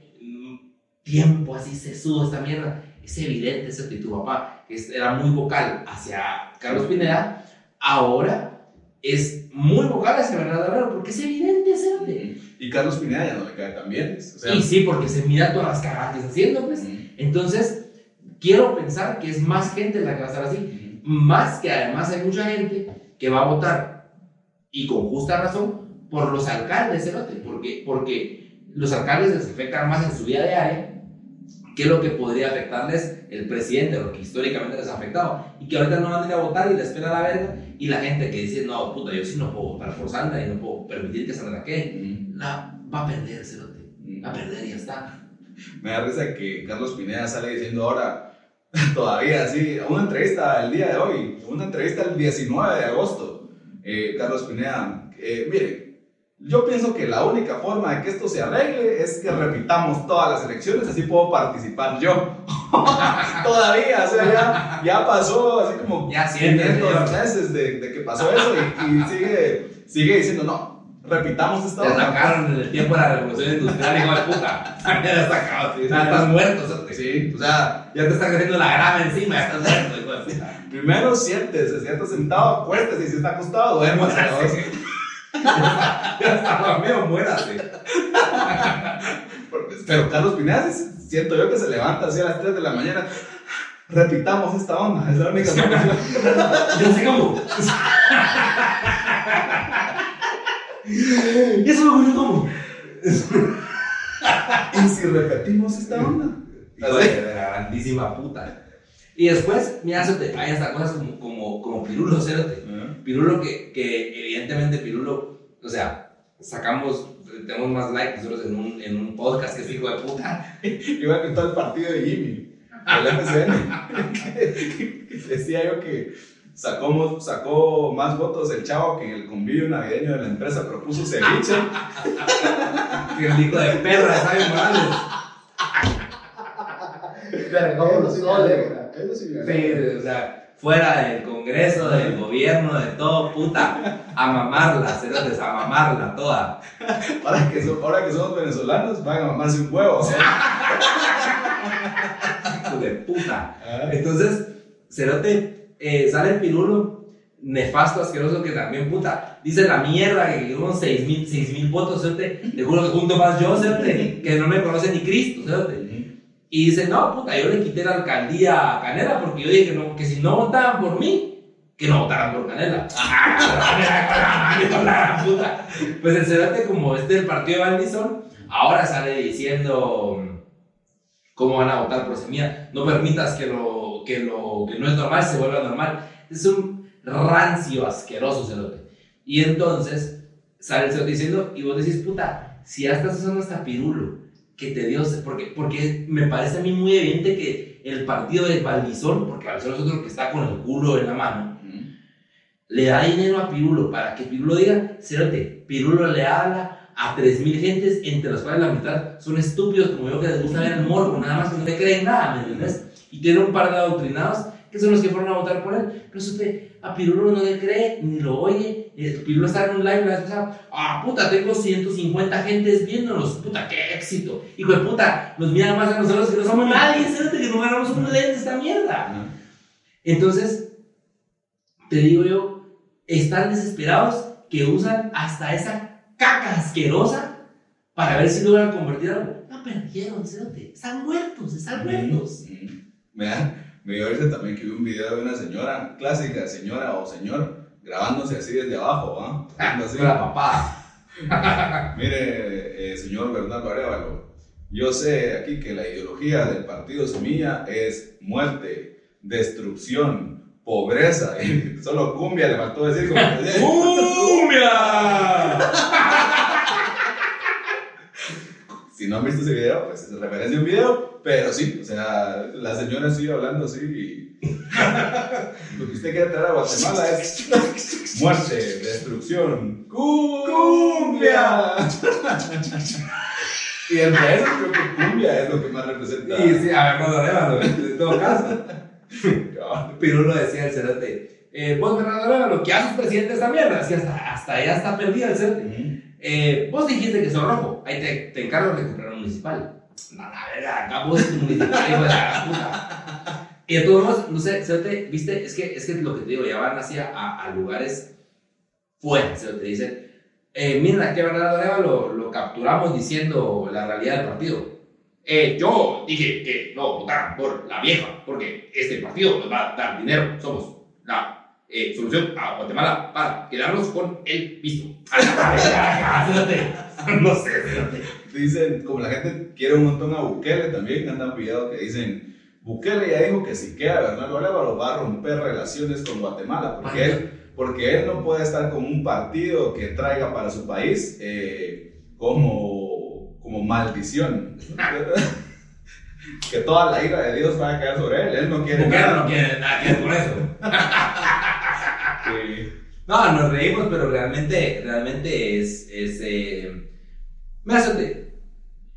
tiempo así sesudo a esta mierda. Es evidente que tu papá, que era muy vocal hacia Carlos Pineda, ahora es muy vocal hacia Bernardo Arevalo, porque es evidente, ¿sabes? Y Carlos Pineda ya no le cae tan bien. O sea, Y sí, porque se mira todas las cagadas que está haciendo, pues. Entonces, quiero pensar que es más gente la que va a estar así. Más que además hay mucha gente que va a votar, y con justa razón, por los alcaldes, cerote, porque, porque los alcaldes les afectan más en su vida diaria que lo que podría afectarles el presidente, lo que históricamente les ha afectado. Y que ahorita no van a ir a votar y les espera la verga. Y la gente que dice, no, puta, yo sí no puedo votar por Sandra y no puedo permitir que Sandra quede, la va a perder, cerote. Va a perder y ya está. Me da risa que Carlos Pineda sale diciendo ahora, todavía así, una entrevista el día de hoy, una entrevista el 19 de agosto. Eh, Carlos Pineda, eh, mire, yo pienso que la única forma de que esto se arregle es que repitamos todas las elecciones, así puedo participar yo. todavía, o sea, ya, ya pasó así como Ya siente, 500 señor. meses de, de que pasó eso y, y sigue, sigue diciendo, no, repitamos esta onda". sacaron en el tiempo de la revolución industrial, hijo de puta. Ya sacaron, Sí, ya estás muerto. Sí, o sea, Ya te está creciendo la grama encima, ya estás muerto, hijo de puta. Primero siéntese, sienta sentado, acuéstese y si está acostado, duérmase. muérase. Porque- Pero Carlos Pineda, sí siento yo que se levanta así a las 3 de la mañana. Repitamos esta onda, es la única solución. Yo sé cómo. ¿Y eso lo cómo? Y si repetimos esta onda. De la grandísima puta. Y después, mira, hay hasta cosas como, como, como Pirulo. Pirulo que, que evidentemente Pirulo, o sea, sacamos, tenemos más likes nosotros en un, en un podcast que es hijo de puta. Igual que todo el partido de Jimmy, el FCN. Decía yo que sacó, sacó más votos el chavo que en el convivio navideño de la empresa propuso ceviche. Que el hijo de perra, ¿sabes, Morales? Eso sí me solo. alegra, eso fuera del Congreso, del gobierno, de todo, puta, a mamarla, cerotes, a mamarla toda. Ahora que, so- ahora que somos venezolanos, van a mamarse un huevo. Hijo de puta. Ah. Entonces, Cerote, eh, sale el pirulo, nefasto, asqueroso, que también, puta, dice la mierda, que unos 6 mil, seis mil votos, Cerote, te juro que junto más yo, Cerote, que no me conoce ni Cristo, Cerote. Y dice, no, puta, yo le quité la alcaldía a Canela porque yo dije no, que si no votaban por mí, que no votaran por Canela. Pues el Cerote, como este del partido de Valdizón, ahora sale diciendo cómo van a votar por semilla. No permitas que lo que, lo que no es normal se vuelva normal. Es un rancio asqueroso cerote. Y entonces sale el cerote diciendo, y vos decís, puta, si ya estás usando hasta pirulo, que te dio, porque, porque me parece a mí muy evidente que el partido de Valdizón, porque Valdizón es otro que está con el culo en la mano, le da dinero a Pirulo para que Pirulo diga, cerote, Pirulo le habla a 3.000 gentes, entre las cuales la mitad son estúpidos como yo que les gusta ver el morbo, nada más que no te creen nada, ¿me entiendes? Y tiene un par de adoctrinados que son los que fueron a votar por él, pero cerote, a Pirulo no le cree, ni lo oye, eh, Pirulo está en un live la vez pasada, ah, puta, tengo 150 gentes viéndonos, puta, qué éxito, hijo de puta, nos miran más a nosotros que no somos nadie, cerote, que no ganamos un lente de esta mierda. Entonces, te digo yo, están desesperados que usan hasta esa caca asquerosa para ver si logran convertir algo. No perdieron, cerote. Están muertos, están muertos. Me, da- me dio también que vi un video de una señora, clásica señora o señor, grabándose así desde abajo, ¿ah? Así. Con la papada. Mire, eh, señor Bernardo Arevalo, yo sé aquí que la ideología del partido Semilla es muerte, destrucción, pobreza. Y solo cumbia le faltó decir como ¡Cumbia! Si no han visto ese video, pues es referencia a un video, pero sí, o sea, la señora sigue hablando así y lo que usted quiere traer a Guatemala es muerte, destrucción, cumbia. y entre eso creo que cumbia es lo que más representa. Y sí, a ver, cuando Arevalo, en todo caso. Pirulo decía el cerote. Eh, vos, Bernardo Arevalo, que haces presidente de esta mierda. Así hasta, hasta allá está perdida el cerote. Eh, vos dijiste que sos rojo, ahí te, te encargo de comprar un municipal. No, la verga, acá vos es municipal, hijo de la puta. Y de todos modos, no sé, Cerote, viste, es que, es que lo que te digo, ya van así a, a, lugares fuera, Cerote, dicen, eh, miren, aquí a Bernardo Areva lo, lo capturamos diciendo la realidad del partido. Eh, yo dije que no votaran por la vieja, porque este partido nos va a dar dinero, somos la eh, solución a Guatemala para quedarnos con el piso. no sé, fíjate. Dicen, como la gente quiere un montón a Bukele también, andan pillados que dicen, Bukele ya dijo que si queda Bernardo Arevalo va a romper relaciones con Guatemala, porque él, porque él no puede estar con un partido que traiga para su país eh, como, como maldición. que toda la ira de Dios va a caer sobre él, él no quiere Bukele nada. no quiere nada que ver con eso. No, nos reímos, pero realmente, realmente es, es eh...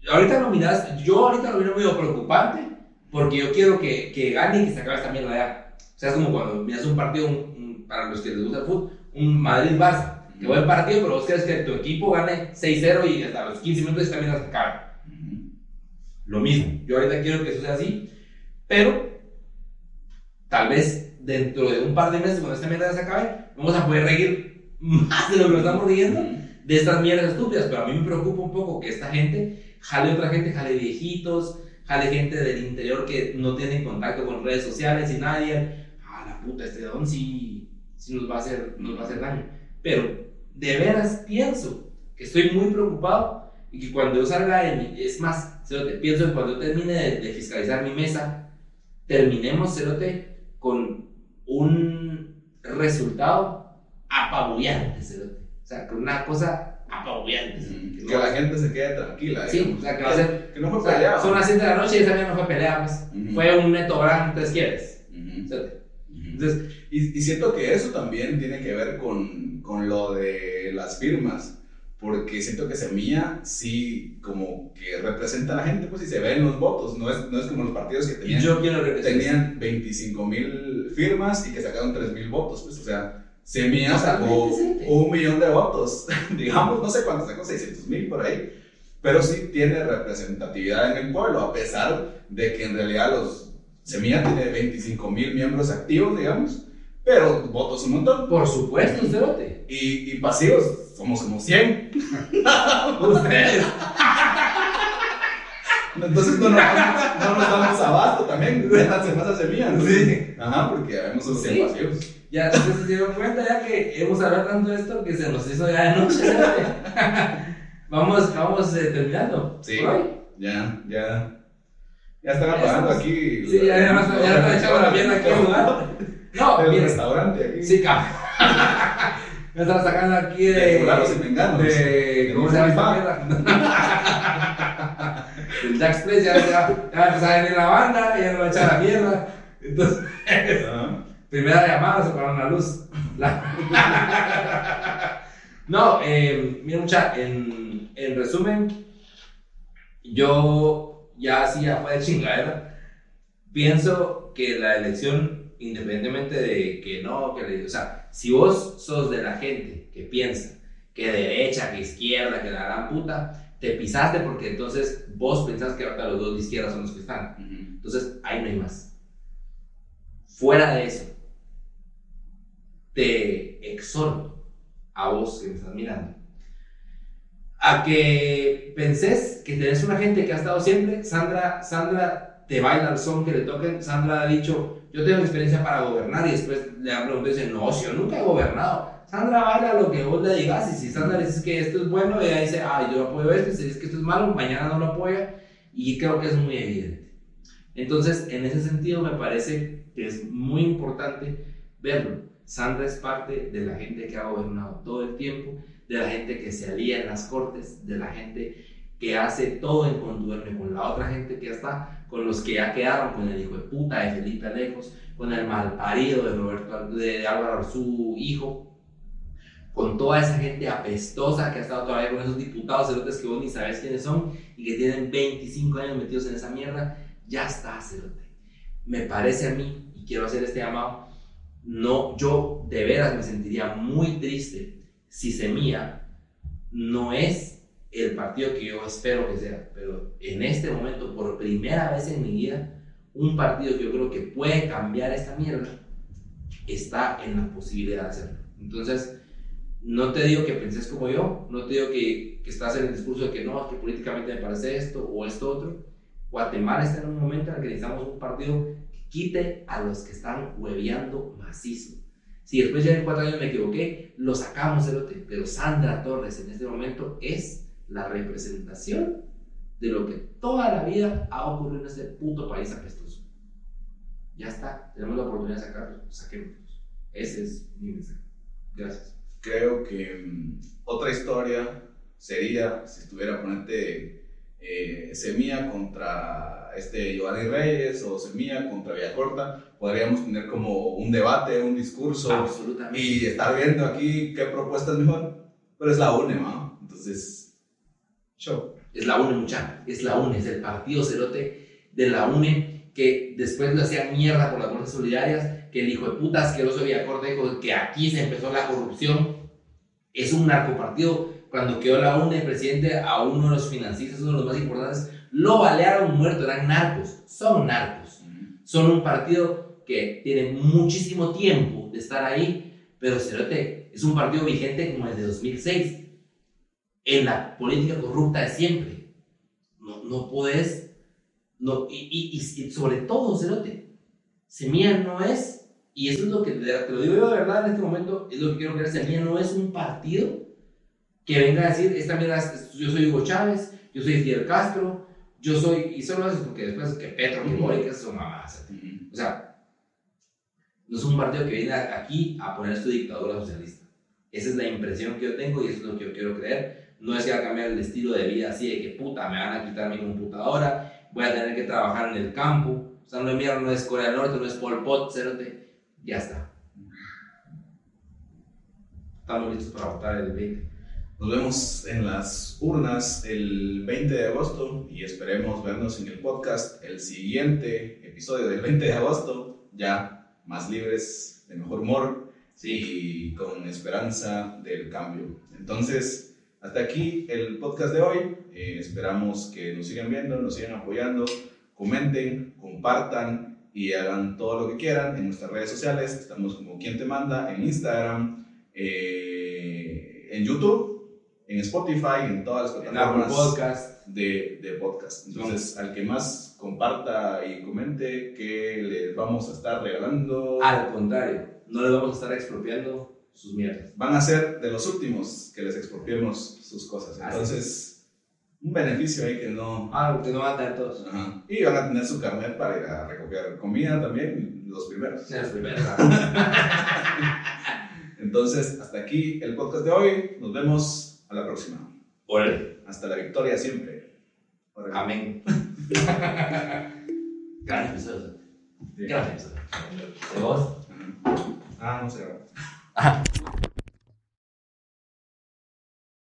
Ahorita lo miras, yo ahorita lo miro medio preocupante, porque yo quiero que, que gane y que se acabe esta mierda ya. O sea, es como cuando miras un partido, un- un- para los que les gusta el fútbol, un Madrid-Barça, que buen partido, pero vos quieres que tu equipo gane 6-0 y hasta los 15 minutos se acabe. Lo mismo, yo ahorita quiero que eso sea así, pero tal vez dentro de un par de meses, cuando esta mierda se acabe, vamos a poder reír más de lo que nos estamos riendo de estas mierdas estúpidas. Pero a mí me preocupa un poco que esta gente jale otra gente, jale viejitos, jale gente del interior que no tienen contacto con redes sociales y nadie. Ah, la puta, este don sí, sí nos, va a hacer, nos va a hacer daño. Pero de veras pienso que estoy muy preocupado y que cuando yo salga de mi, es más, Cerote, pienso que cuando yo termine de, de fiscalizar mi mesa, terminemos, Cerote, con un resultado apabullante. O sea, con una cosa apabullante. Que Que no- la gente se quede tranquila. Sí, digamos. o sea, que va a ser- Que no fue o sea, peleado. son las 7 de la noche y esa no fue pelea, pues. Ujú. Fue un neto gran, entonces quieres. Ujú. Cerote. Entonces, Entonces, y, y siento que eso también tiene que ver con, con lo de las firmas, porque siento que Semilla sí como que representa a la gente, pues y se ve en los votos, no es, no es como los partidos que tenían, Yo quiero tenían 25 mil firmas y que sacaron 3 mil votos, pues o sea, Semilla sacó un millón de votos, digamos, no sé cuántos sacó, 600 mil por ahí, pero sí tiene representatividad en el pueblo, a pesar de que en realidad los Semilla tiene 25 mil miembros activos, digamos, pero votos un montón. Por supuesto, cerote. Y, y pasivos somos como 100. Ustedes. Entonces no nos, damos, no nos damos abasto también. Más a semillas. ¿no? Sí. Ajá, porque habemos 100 Sí. Ya ustedes se dieron cuenta ya que hemos hablado tanto de esto que se nos hizo ya de noche. vamos, vamos eh, terminando. Sí. ¿Por hoy? Ya, ya. Ya están apagando aquí. Sí, ya, ya, ya, ya está echando la mierda aquí al lugar. No, El mira. restaurante aquí. Sí, cabrón. Me están sacando aquí de. De y menganos. De. ¿Cómo se llama Jack's Place ya, ya, ya va a empezar a venir la banda, ya no va a echar la mierda. Entonces, Ajá. primera llamada, se pararon la luz. La- No, eh, mira, mucha, en, en resumen, yo ya así ya fue de chingadera. Pienso que la elección, independientemente de que no, que le- o sea, si vos sos de la gente que piensa que derecha, que izquierda, que la gran puta, te pisaste porque entonces vos pensás que ahorita los dos de izquierda son los que están. Ujú. Entonces, ahí no hay más. Fuera de eso, te exhorto a vos que me estás mirando a que pensés que tenés una gente que ha estado siempre. Sandra, Sandra te baila el son que le toquen. Sandra ha dicho, yo tengo experiencia para gobernar y después le han preguntado y dice, no, si yo nunca he gobernado. Sandra baila lo que vos le digas y si Sandra le dices que esto es bueno, ella dice, ah, yo apoyo esto, y si dices que esto es malo, mañana no lo apoya y creo que es muy evidente. Entonces, en ese sentido me parece que es muy importante verlo. Sandra es parte de la gente que ha gobernado todo el tiempo, de la gente que se alía en las cortes, de la gente que hace todo en contubernio con la otra gente que está, con los que ya quedaron, con el hijo de puta de Felipe Alejos, con el malparido de Roberto de, Álvaro Arzú, hijo, con toda esa gente apestosa que ha estado todavía con esos diputados cerotes que vos ni sabes quiénes son y que tienen 25 años metidos en esa mierda, ya está, cerote. Me parece a mí, y quiero hacer este llamado, no, yo de veras me sentiría muy triste si Semilla no es el partido que yo espero que sea, pero en este momento, por primera vez en mi vida, un partido que yo creo que puede cambiar esta mierda está en la posibilidad de hacerlo. Entonces, no te digo que penses como yo, no te digo que, estás en el discurso de que no, que políticamente me parece esto o esto otro. Guatemala está en un momento en el que necesitamos un partido que quite a los que están hueveando macizo. Si después ya en cuatro años me equivoqué, lo sacamos, cerote. Pero Sandra Torres en este momento es la representación de lo que toda la vida ha ocurrido en este puto país apestoso. Ya está, tenemos la oportunidad de sacarlo, saquémoslo. Ese es mi mensaje. Gracias. Creo que mm, otra historia sería si estuviera ponente eh, Semilla contra este Giovanni Reyes o Semilla contra Villacorta. Podríamos tener como un debate, un discurso Absolutamente. y estar viendo aquí qué propuesta es mejor. Pero es la UNE, ¿no? Entonces, show. Es la UNE, mucha. Es la UNE, es el partido cerote de la UNE que después lo hacían mierda por las bolsas solidarias, que el hijo de puta asqueroso Villacorta dijo que aquí se empezó la corrupción. Es un narcopartido. Cuando quedó la UNE presidente, a uno de los financistas, uno de los más importantes, lo balearon muerto. Eran narcos. Son narcos. Son un partido que tiene muchísimo tiempo de estar ahí, pero Cerote es un partido vigente como desde 2006 en la política corrupta de siempre. No, no puedes, no, y, y, y- y sobre todo, Cerote, Semilla no es, y eso es lo que te, lo digo yo de verdad en este momento, es lo que quiero creer, Semilla no es un partido que venga a decir, esta mierda, yo soy Hugo Chávez, yo soy Fidel Castro, yo soy, y solo eso porque después que Petro, que Boric, que son mamadas. O sea, no es un partido que viene aquí a poner su dictadura socialista. Esa es la impresión que yo tengo y eso es lo que yo quiero creer. No es que va a cambiar el estilo de vida así de que puta, me van a quitar mi computadora, voy a tener que trabajar en el campo. O sea, no es mierda, no es Corea del Norte, no es Pol Pot, cerote. Ya está. Estamos listos para votar el 20. Nos vemos en las urnas el 20 de agosto y esperemos vernos en el podcast el siguiente episodio del 20 de agosto, ya más libres, de mejor humor y con esperanza del cambio. Entonces, hasta aquí el podcast de hoy. Eh, esperamos que nos sigan viendo, nos sigan apoyando, comenten, compartan y hagan todo lo que quieran en nuestras redes sociales. Estamos como Quien Te Manda en Instagram, eh, en YouTube, en Spotify, en todas las plataformas podcast. de, de podcast. Entonces, al que más comparta y comente que les vamos a estar regalando, Al contrario, no les vamos a estar expropiando sus mierdas. van a ser de los últimos que les expropiemos sus cosas. Entonces, un beneficio ahí que no... Algo que no van a tener todos. Ajá. Y van a tener su carnet para ir a recoger comida también, los primeros. Sean los primeros. Entonces, hasta aquí el podcast de hoy. Nos vemos a la próxima. Órale. Hasta la victoria siempre. Órale. Amén. Gran episodio. Sí. Episodio. ¿De vos? Ah, no sé.